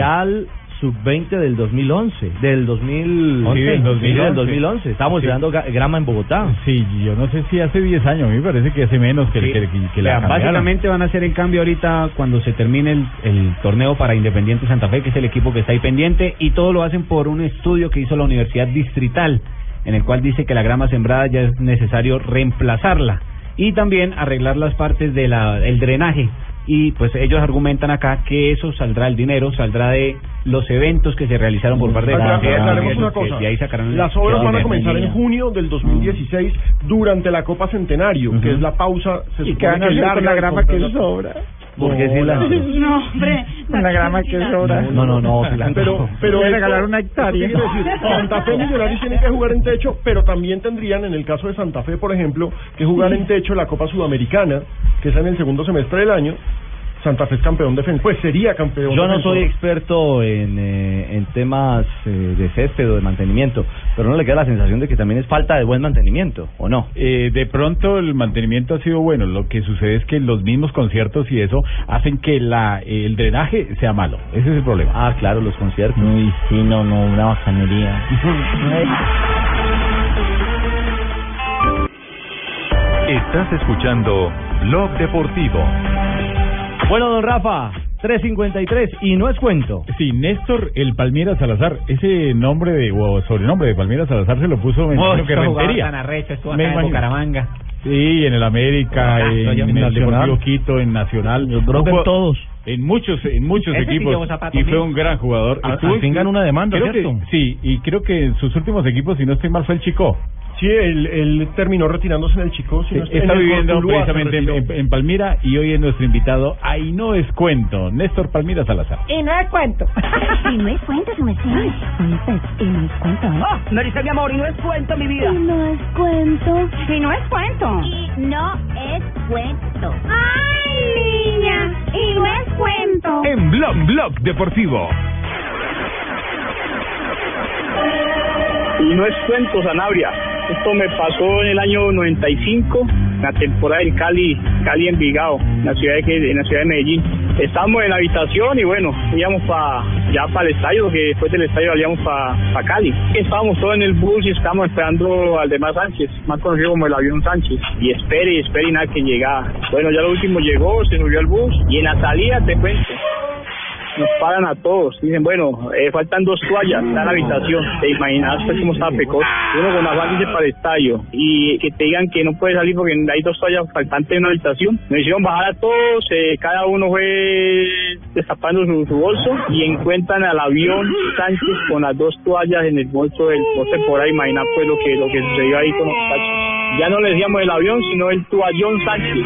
Mundial Sub-20 del 2011, del 2011, Sí, del 2011. Sí, del 2011. Estábamos Sí. dando grama en Bogotá. Sí, yo no sé si hace 10 años, a mí me parece que hace menos que, que, que- que la cambiaron. básicamente van a hacer el cambio ahorita cuando se termine el, el torneo para Independiente Santa Fe, que es el equipo que está ahí pendiente, y todo lo hacen por un estudio que hizo la Universidad Distrital, en el cual dice que la grama sembrada ya es necesario reemplazarla y también arreglar las partes del el drenaje. Y pues ellos argumentan acá que eso saldrá el dinero, saldrá de los eventos que se realizaron por parte de que- una que cosa. de ahí sacarán Las obras que van a comenzar en junio del 2016 durante la Copa Centenario, que es la pausa. Se ¿Y supone qué van a que hacer la grama que sobra? Porque si la... No, hombre. La grama que sobra. No, no, no, si la- Pero, pero regalar una esto ¿qué hectárea. quiere decir? Santa Fe y Millonarios tienen que jugar en techo, pero también tendrían, en el caso de Santa Fe, por ejemplo, que jugar en techo la Copa Sudamericana, que es en el segundo semestre del año. Santa Fe es campeón defensor, pues sería campeón Yo no soy experto en, eh, en temas eh, de césped o de mantenimiento, pero no le queda la sensación de que también es falta de buen mantenimiento, ¿o no? Eh, de pronto el mantenimiento ha sido bueno. Lo que sucede es que los mismos conciertos y eso hacen que la el drenaje sea malo. Ese es el problema. Ah, claro, los conciertos. Uy, sí, no, no, una bacanería. Estás escuchando Blog Deportivo. Bueno, don Rafa, 353 y no es cuento. Sí, Néstor el Palmiera Salazar, ese nombre de, o sobrenombre de Palmiera Salazar se lo puso me Oh, que Rentería. tan arrecho, estuvo acá en. Bucaramanga. Sí, en el América, Ah, en, en en el. Deportivo Quito, en Nacional. Yo creo que en todos. En muchos, en muchos Ese equipos. y fue un gran jugador. Estuvo- al fin ganó una demanda, que- ¿cierto? sí, y creo que en sus últimos equipos, si no estoy mal, fue el Chico. Sí, él, él terminó retirándose en el Chico. si no estoy- Está viviendo precisamente en, retiró. en- en Palmira y hoy es nuestro invitado. Ahí no es cuento, Néstor Palmira Salazar. Y no es cuento. Y no es cuento, su merced. Y no es cuento, ¿eh? Oh, me dice mi amor, y no es cuento, mi vida. Y no es cuento. Y no es cuento. Y no es cuento. ¡Ay, niña! Y no es cuento. En Blog Blog Deportivo. Y no es cuento, Sanabria. Esto me pasó en el año 95, la temporada en Cali, Cali Envigado, en la ciudad de, en la ciudad de Medellín. Estábamos en la habitación y bueno, íbamos para ya para el estadio, porque después del estadio salíamos para Cali. Estábamos todos en el bus y estábamos esperando al demás Sánchez, más conocido como el avión Sánchez. Y espere y espere y nada que llegaba. Bueno, ya lo último llegó, se subió al bus y en la salida te cuento nos pagan a todos. Dicen, bueno, eh, faltan dos toallas en la habitación. Te imaginas pues cómo estaba Pecos. Uno con afán dice para el estadio y que te digan que no puede salir porque hay dos toallas faltantes en una habitación. Nos hicieron bajar a todos, eh, cada uno fue destapando su, bolso y encuentran al avión Sánchez con las dos toallas en el bolso del poste por ahí. Imagina pues lo que, lo que sucedió ahí con los muchachos. Ya no le decíamos el avión, sino el toallón Sánchez.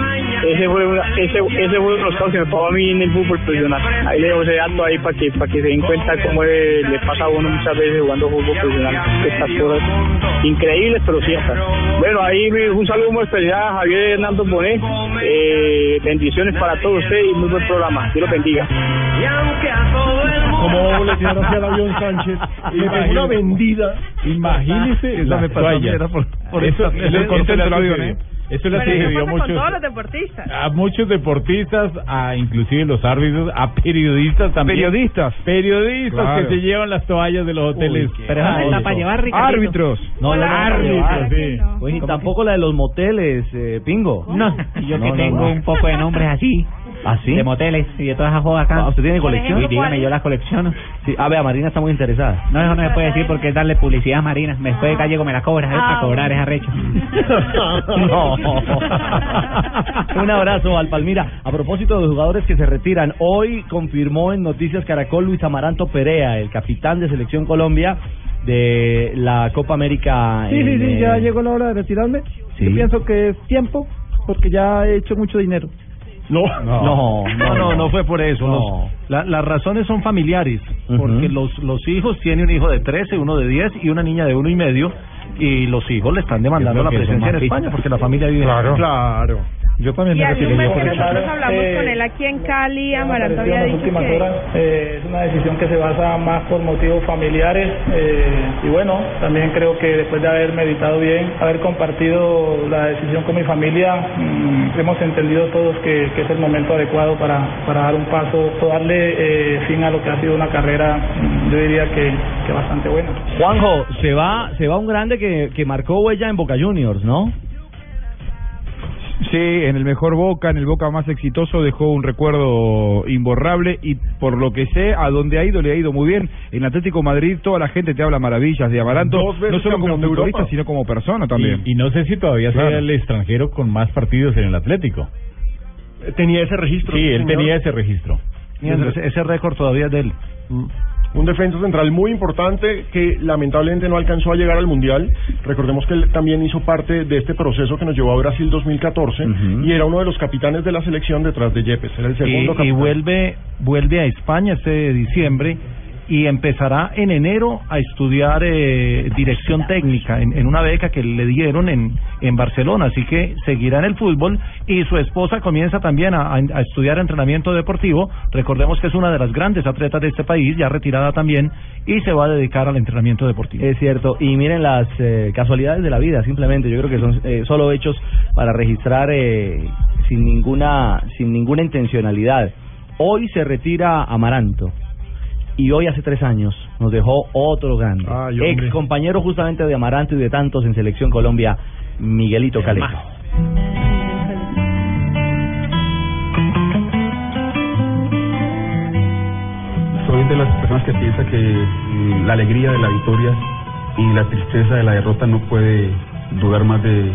Ese fue, una- ese, ese fue uno de los casos que me pasó a mí en el fútbol profesional. Ahí le dejo ese dato ahí para que, para que se den cuenta cómo eh, le pasa a uno muchas veces jugando fútbol profesional. Estas cosas increíbles, pero ciertas. Bueno, ahí un saludo muy especial a Javier Hernando Bonet. Eh, bendiciones para todos ustedes y muy buen programa. Dios los bendiga. Como le tiraron hacia el avión Sánchez, le pegó una vendida. Imagínese Esa la me pasó por- por eso le del avión. ¿eh? Eso le Pero sucedió pasa con mucho todos los deportistas. a muchos deportistas, a inclusive los árbitros, a periodistas también. Periodistas. Periodistas Claro. que se llevan las toallas de los hoteles. Pero esa está para llevar. Árbitros. No, no, Árbitros, sí. Y tampoco la de los moteles, eh, Pingo. No, y yo No, que no, tengo no. un poco de nombres así, ¿Ah, sí? de moteles y de todas esas jodas acá. Ah, ¿usted tiene colección? Sí, dígame, yo las colecciono. Sí. A ver, a Marina está muy interesada. No, eso no se puede decir porque es darle publicidad a Marina. Después de Gallego me la cobras, es Ah, para cobrar, es arrecho. No. Un abrazo al Palmira. A propósito de jugadores que se retiran, hoy confirmó en Noticias Caracol Luis Amaranto Perea, el capitán de Selección Colombia de la Copa América. Sí, sí, en, sí, eh, ya llegó la hora de retirarme. Sí. Yo pienso que es tiempo, porque ya he hecho mucho dinero. No, No, No, no, no fue por eso. No. Los- la- las razones son familiares, porque los, los hijos tiene un hijo de 13, uno de 10 y una niña de uno y medio, y los hijos le están demandando la presencia en España porque la familia vive Claro. Claro. Yo también Y me retiré mes que nosotros hablamos Eh, con él aquí en Cali, Amaranto había dicho últimas que... horas. Eh, es una decisión que se basa más por motivos familiares eh, y bueno, también creo que después de haber meditado bien, haber compartido la decisión con mi familia, mm, hemos entendido todos que, que es el momento adecuado para, para dar un paso, o darle eh, fin a lo que ha sido una carrera, mm, yo diría que, que bastante buena. Juanjo, se va, se va un grande que, que marcó huella en Boca Juniors, ¿no? Sí, en el mejor Boca, en el Boca más exitoso, dejó un recuerdo imborrable y por lo que sé, a donde ha ido le ha ido muy bien. En Atlético Madrid toda la gente te habla maravillas de Amaranto, no solo como futbolista, sino como persona también. Y, y no sé si todavía Claro. sea el extranjero con más partidos en el Atlético. Tenía ese registro. Sí, él señor. tenía ese registro. Ese, ese récord todavía es de él. Un defensa central muy importante que lamentablemente no alcanzó a llegar al Mundial. Recordemos que él también hizo parte de este proceso que nos llevó a Brasil 2014 y era uno de los capitanes de la selección detrás de Yepes. Era el y, segundo y capitán. vuelve vuelve a España este diciembre y empezará en enero a estudiar eh, dirección técnica en, en una beca que le dieron en, en Barcelona, así que seguirá en el fútbol y su esposa comienza también a, a- a estudiar entrenamiento deportivo, recordemos que es una de las grandes atletas de este país, ya retirada también, y se va a dedicar al entrenamiento deportivo. Es cierto, y miren las eh, casualidades de la vida, simplemente, yo creo que son eh, solo hechos para registrar eh, sin ninguna sin ninguna intencionalidad. Hoy se retira Amaranto y hoy hace tres años nos dejó otro grande, Ay, hombre. ex compañero justamente de Amaranto y de tantos en Selección Colombia, Miguelito Calero. Soy de las personas que piensa que mm, la alegría de la victoria y la tristeza de la derrota no puede durar más de,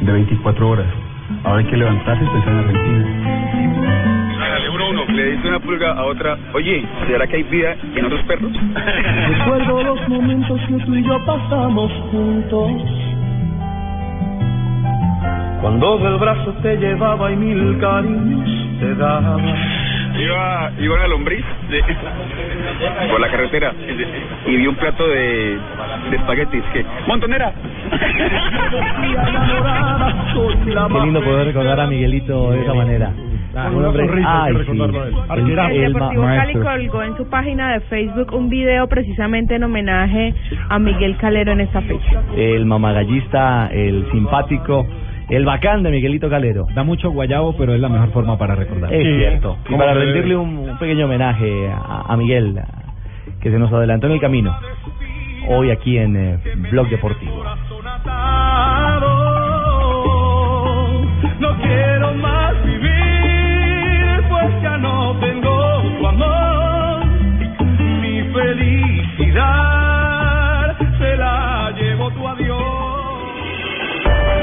de 24 horas. Ahora hay que levantarse y pensar en Argentina. Hágale uno a uno, le dice una pulga a otra, oye, ¿será que hay vida en otros perros? Recuerdo los momentos que tú y yo pasamos juntos. Cuando del brazo te llevaba y mil cariños te daba. Iba, iba una lombriz de- por la carretera y vi un plato de, de espaguetis que, montonera. Qué lindo poder recordar a Miguelito de esa manera. Un hombre- ay, que sí. El- El Deportivo Cali colgó en su página de Facebook un video precisamente en homenaje a Miguel Calero en esta fecha. el mamagallista, el simpático, el bacán de Miguelito Calero. Da mucho guayabo, pero es la mejor forma para recordar. Es cierto. Y ¿Cómo para rendirle un, un pequeño homenaje a, a Miguel, a- que se nos adelantó en el camino, hoy aquí en eh, Blog Deportivo. No quiero más vivir,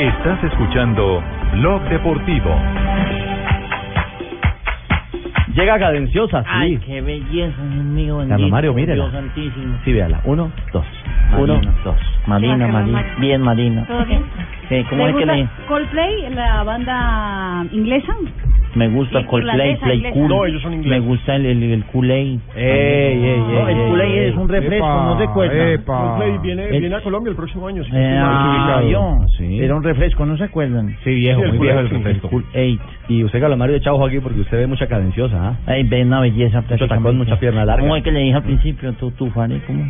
Estás escuchando Blog Deportivo. Llega cadenciosa, sí. Ay, qué belleza, Dios mío. Carlos Mario, mírela. Dios santísimo. Sí, véala. Uno, dos. Uno, dos. Marina. Mario. Bien, Marina. ¿Todo bien? Eh, ¿Cómo ¿Le es que le...? Coldplay, la banda inglesa? Me gusta Sí, Coldplay, Play inglesa. Cool. No, ellos son Me ingleses. gusta el, el, el Kool-Aid. Ey, ey, ey, No, el Kool-Aid es un refresco, Epa, no se cuesta. epa. Coldplay viene, El- viene a Colombia el próximo año. si Eh, ah, yo. Sí. Era un refresco, ¿no se acuerdan? Sí, viejo, Sí, muy viejo el sí. refresco. Kool-Aid. Y usted, Carlos Mario, de chaujo aquí porque usted ve mucha cadenciosa, ¿ah? Ay, ve una belleza Mucho tacón, mucha pierna larga. ¿Cómo es que le dije al principio? Tú, tú, Fari, ¿cómo?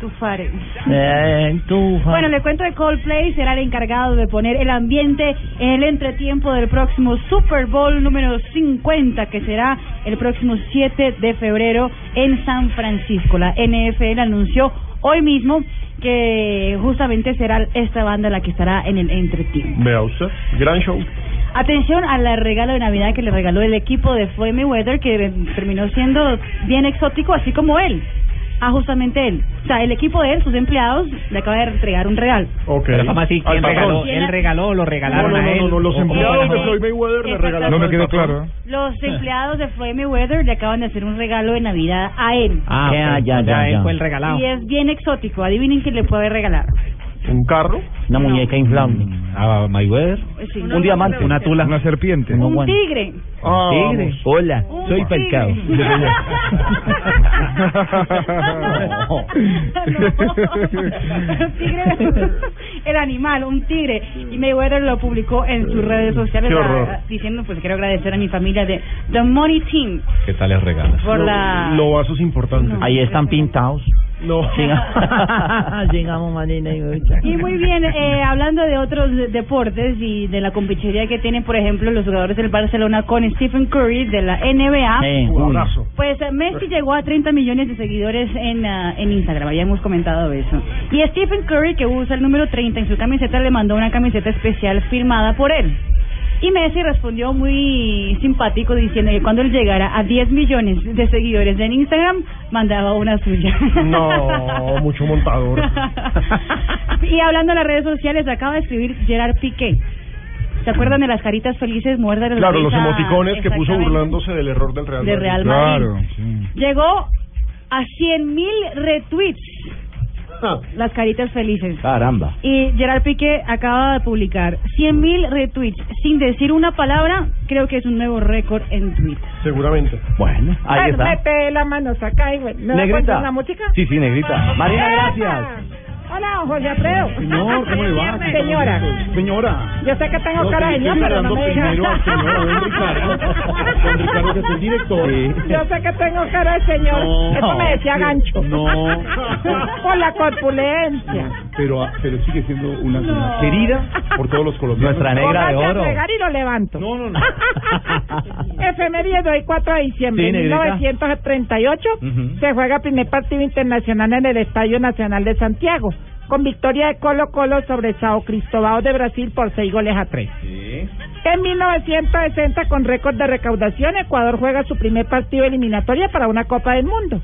Tufare. Eh. Bueno, le cuento de Coldplay será el encargado de poner el ambiente en el entretiempo del próximo Super Bowl número 50, que será el próximo 7 de febrero en San Francisco. La NFL anunció hoy mismo que justamente será esta banda la que estará en el entretiempo. Vea usted, gran show. Atención al regalo de Navidad que le regaló el equipo de Floyd Mayweather, que terminó siendo bien exótico, así como él. Ah, justamente él. O sea, el equipo de él, sus empleados, le acaba de entregar un regalo. Ok. Pero ¿cómo así? ¿Quién Al regaló? patrón. ¿Él regaló o lo regalaron No, no, a él? no, no, los ¿O cómo empleados de Floyd Mayweather le regalaron No me quedó al patrón. claro. ¿eh? Los empleados de Floyd Mayweather le acaban de hacer un regalo de Navidad a él. Ah, Ya, ok. ya, sea, ya, él ya. fue el regalado. Y es bien exótico. Adivinen quién le puede regalar. ¿Un carro? Una muñeca inflable. ¿A Mayweather? Sí. Un diamante. Una tula. Una serpiente. Un tigre. Ah, Tigre. vamos. Hola, Un soy tigre. Tigre, el animal, un tigre. Y Mayweather lo publicó en sus redes sociales Qué horror. ah, diciendo, pues quiero agradecer a mi familia de The Money Team ¿Qué tal les regalas? por la... Lo vasos importantes. Ahí están pintados. No. Llega- Llegamos, Marina y mucha. Y muy bien, eh, hablando de otros de- deportes y de la competitividad que tienen, por ejemplo, los jugadores del Barcelona con Stephen Curry de la NBA. Sí. Un abrazo. Pues eh, Messi llegó a 30 millones de seguidores en, ah, en Instagram, ya hemos comentado eso. Y Stephen Curry, que usa el número 30 en su camiseta, le mandó una camiseta especial firmada por él. Y Messi respondió muy simpático diciendo que cuando él llegara a 10 millones de seguidores en Instagram, mandaba una suya. No, mucho montador. y hablando de las redes sociales, acaba de escribir Gerard Piqué. ¿Se acuerdan de las caritas felices muertas? de Claro, los emoticones que puso burlándose del error del Real De Madrid. Real Madrid. Claro. sí. Llegó a 100 mil retweets las caritas felices. Caramba. Y Gerard Piqué acaba de publicar 100 mil retweets sin decir una palabra. Creo que es un nuevo récord en Twitter. seguramente. Bueno, ahí está. Mete la mano, saca y. ¿Me Negrita. una música? Sí, sí, negrita. Marina, gracias. Hola, José Alfredo. Señor, ¿cómo le va? Señora. Señora. Yo sé que tengo No, cara de ño, pero no me digas. primero al señor, don Ricardo. Don Ricardo, que es el director. Yo sé que tengo cara de señor. No. Eso me decía gancho. No. Por la corpulencia. Pero, pero sigue siendo una señora querida por todos los colombianos. Nuestra negra de a oro. fregar y lo levanto. No, no, no. Efemérides de hoy 4 de diciembre Sí, de negrita. 1938 Ujú. se juega el primer partido internacional en el Estadio Nacional de Santiago con victoria de Colo Colo sobre Sao Cristóbal de Brasil por 6 goles a 3. En 1960 con récord de recaudación Ecuador juega su primer partido eliminatoria para una Copa del Mundo.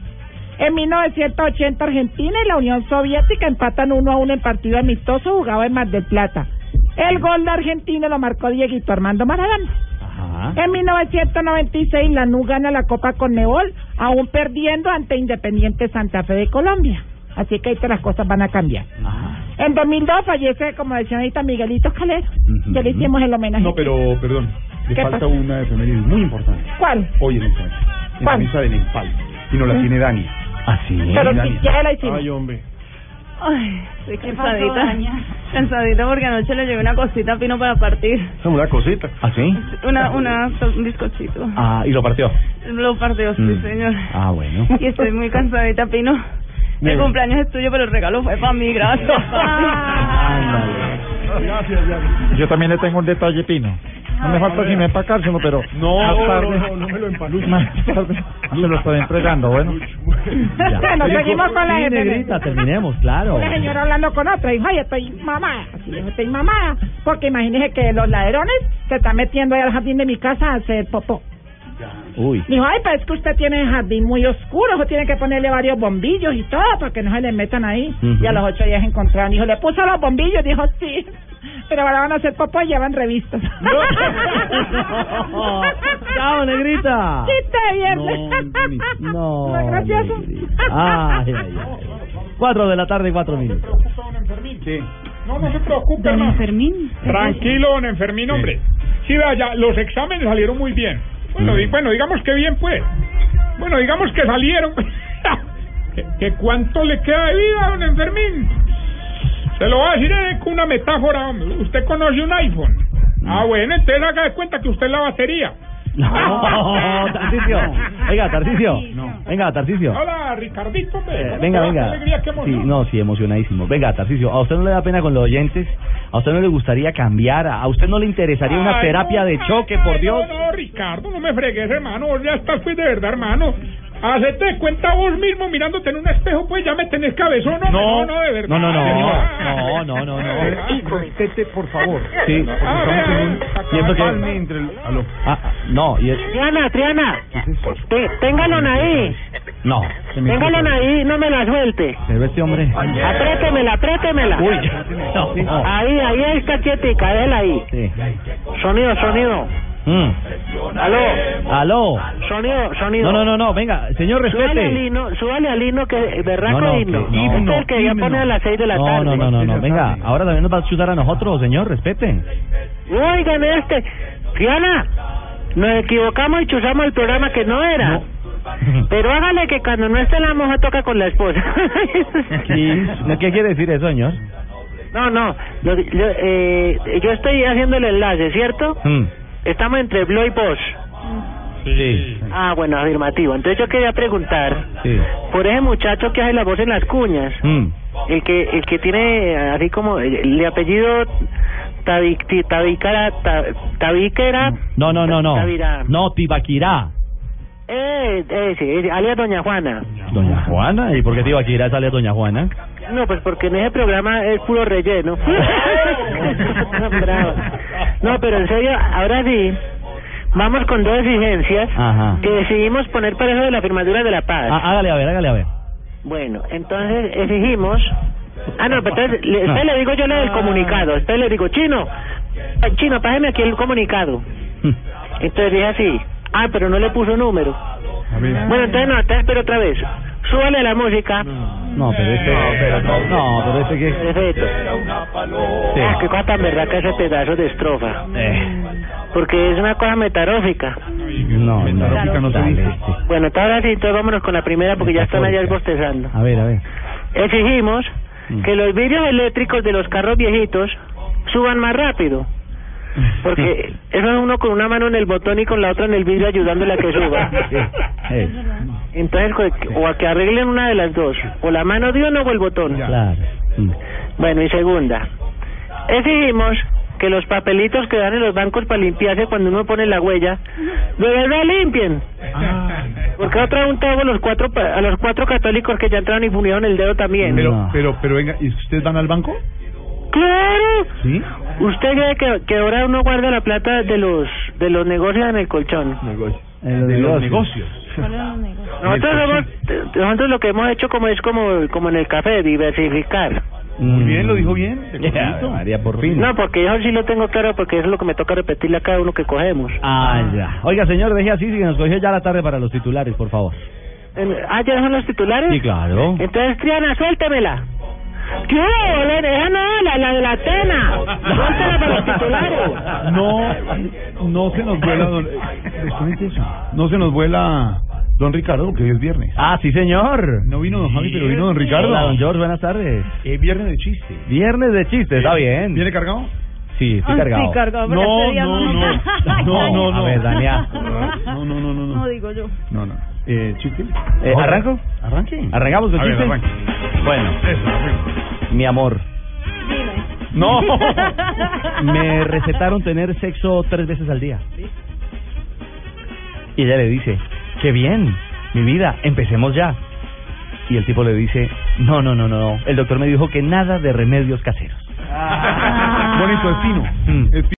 En 1980 Argentina y la Unión Soviética empatan 1 a 1 en partido amistoso jugado en Mar del Plata. El gol de Argentina lo marcó Dieguito Armando Maradona. Ajá. En 1996 Lanús gana la Copa Conmebol, aún perdiendo ante Independiente Santa Fe de Colombia. Así que ahí te las cosas van a cambiar. Ajá. En 2002 fallece, como decía ahorita, Miguelito Calero. Ya le hicimos el homenaje. No, pero, perdón. Le ¿Qué falta pasa? una efeméride muy importante. ¿Cuál? Hoy en noche. En la ¿Cuál? misa de Nepal. Y no la ¿Mm? tiene Dani. ¿Ah, sí? Pero si ya la hicimos. Ay, hombre. Ay, estoy ¿Qué pasó, cansadita. Cansadita porque anoche le llevé una cosita a Pino para partir. Una cosita. ¿Ah, sí? Una, una, un bizcochito. Ah, y lo partió. Lo partió, sí, Mm. señor. Ah, bueno. Y estoy muy cansadita, Pino. El Bien. cumpleaños es tuyo, pero el regalo fue para mí, gracias. Gracias, Dani. Yo también le tengo un detalle, Pino. No me falta sin empacárselo, pero No, más no, tarde, no, no me lo empaluches. más tarde se lo estoy entregando, bueno. Bueno, seguimos con la Sí, negrita, terminemos, claro. Una señora hablando con otra, dijo, ay, estoy mamada. Así dijo, estoy mamada. Porque imagínese que los ladrones se están metiendo ahí al jardín de mi casa a hacer popó. Uy. Dijo, ay, pero es que usted tiene el jardín muy oscuro, eso tiene que ponerle varios bombillos y todo para que no se le metan ahí. Ujú. Y a los ocho días encontraron, dijo, le puso los bombillos, dijo, sí. Pero ahora van a hacer popó y llevan revistas. Chao, negrita. Chiste viernes. No. ¿No gracioso? Ay, ay, ay. Cuatro de la tarde y cuatro minutos. Sí. No, no se preocupe, Don hermano. Fermín. Tranquilo, don Enfermín, hombre. Sí, vea, ya, los exámenes salieron muy bien. Bueno, di- bueno, digamos que bien, pues. Bueno, digamos que salieron. ¿Que, que cuánto le queda de vida, don Enfermín? Se lo voy a decir con una metáfora, hombre. Usted conoce un iPhone. Ah, bueno, entonces haga de cuenta que usted es la batería. No, Tarcicio. Oiga, Tarcicio. Venga, Tarcicio. Hola, Ricardito. Eh, ¿Cómo venga, venga. Alegría, qué Sí, no, sí, emocionadísimo. Venga, Tarcicio, ¿a usted no le da pena con los oyentes? ¿A usted no le gustaría cambiar? ¿A usted no le interesaría una terapia no, de choque, por Dios? No, no, Ricardo, no me fregues, hermano. Ya estás, pues, de verdad, hermano. Hacete cuenta vos mismo mirándote en un espejo, pues ya me tenés cabezón. hombre. No, no, de verdad. No, no, no, no, no, no, no. Por favor. Sí. No, y es... Triana, Triana, téngalo ahí, No. téngalo ahí, no me la suelte. Pero este hombre... Apriétemela, apriétemela. Uy, no, no. Ahí, ahí está quietica, déjala ahí. Sí. Sonido, sonido. Mm. Aló, Aló. sonido, sonido. No, no, no, no, venga, señor, Súbale al respete. himno, súbale al himno que berraco No, no, himno. que- no. Es el que ya pone a las seis de la No, tarde. no, no, no, no, venga, ahora también nos va a chutar a nosotros, señor, respeten. Oigan este, Triana, nos equivocamos y chuzamos el programa que no era. Pero hágale que cuando no esté la mujer toca con la esposa. ¿Y qué quiere decir eso, señor? No, no, lo- lo- eh, yo estoy haciendo el enlace, ¿cierto? Mm. Estamos entre Blo y Bosch. Sí. Ah, bueno, afirmativo. Entonces yo quería preguntar, Sí. por ese muchacho que hace la voz en las cuñas, Mm. el que el que tiene así como el apellido Tabicara, Ta- Tabiquera, No, no, no, no. No, Tibaquirá. eh, eh, alias Doña Juana. Doña Juana, ¿y por qué Tibaquirá sale a Doña Juana? No, pues porque en ese programa es puro relleno. Bravo. No, pero en serio, ahora sí, vamos con dos exigencias Ajá. que decidimos poner para eso de la firmadura de la paz. Ah, hágale a ver, hágale a ver. Bueno, entonces exigimos... Ah, no, pero entonces le, le digo yo lo del comunicado. Después le digo, Chino, Chino, pásame aquí el comunicado. Entonces dije así, ah, pero no le puso número. Bueno, entonces no, entonces pero otra vez. Súbale la música. No, pero este... No, pero no, no, pero este que... Perfecto. Sí. Ah, qué cosa tan verdad que ese pedazo de estrofa. Eh, Porque es una cosa metarófica. no, Metarófica no se dice. sí. Bueno, entonces ahora sí, entonces vámonos con la primera porque ya están allá bostezando. A ver, a ver. Exigimos Mm. que los vidrios eléctricos de los carros viejitos suban más rápido. Porque eso es uno con una mano en el botón y con la otra en el vidrio ayudándole a que suba. Entonces, o a que arreglen una de las dos, o la mano de uno o el botón. claro. Mm. Bueno, y segunda, exigimos que los papelitos que dan en los bancos para limpiarse cuando uno pone la huella, de verdad limpien. Porque otra un a los cuatro pa- a los cuatro católicos que ya entraron y fundieron el dedo también. Pero, pero, pero venga, ¿y ustedes van al banco? Claro. Sí. ¿Usted cree que, que ahora uno guarda la plata de los de los negocios en el colchón? De los negocios. Nosotros, somos- nosotros lo que hemos hecho como es como como en el café, diversificar. Muy bien, lo dijo bien. cortito. María, por fin. No, porque yo sí lo tengo claro porque eso es lo que me toca repetirle a cada uno que cogemos. Ah, ya. Oiga, señor, deje así, que nos cogió ya la tarde para los titulares, por favor. En- Ah, ¿ya son los titulares? Sí, claro. Entonces, Triana, suéltemela. ¿Qué? Esa no, la, la de la cena. Suéltela para los titulares. No, no se nos vuela, don, no se nos vuela don Ricardo, que hoy es viernes. Ah, sí, señor. No vino don Javi, pero vino don Ricardo. Hola, don George, buenas tardes. Eh, viernes de chiste. Viernes de chistes, está bien. ¿Viene cargado? Sí, estoy cargado. Sí, cargado, No, este día no, no. no. No, no, no. A ver, Dania. No, no, no, no. No No, digo yo. no. no. Eh, ¿Chiste? Eh, ¿Arranco? Arranque. ¿Arrancamos con A ver, chistes? arranque. Bueno, Eso, arranque. mi amor. Dime. No. Me recetaron tener sexo tres veces al día. Y ella le dice, qué bien, mi vida, empecemos ya. Y el tipo le dice, no, no, no, no, no. El doctor me dijo que nada de remedios caseros. Bonito, es fino. Mm. Es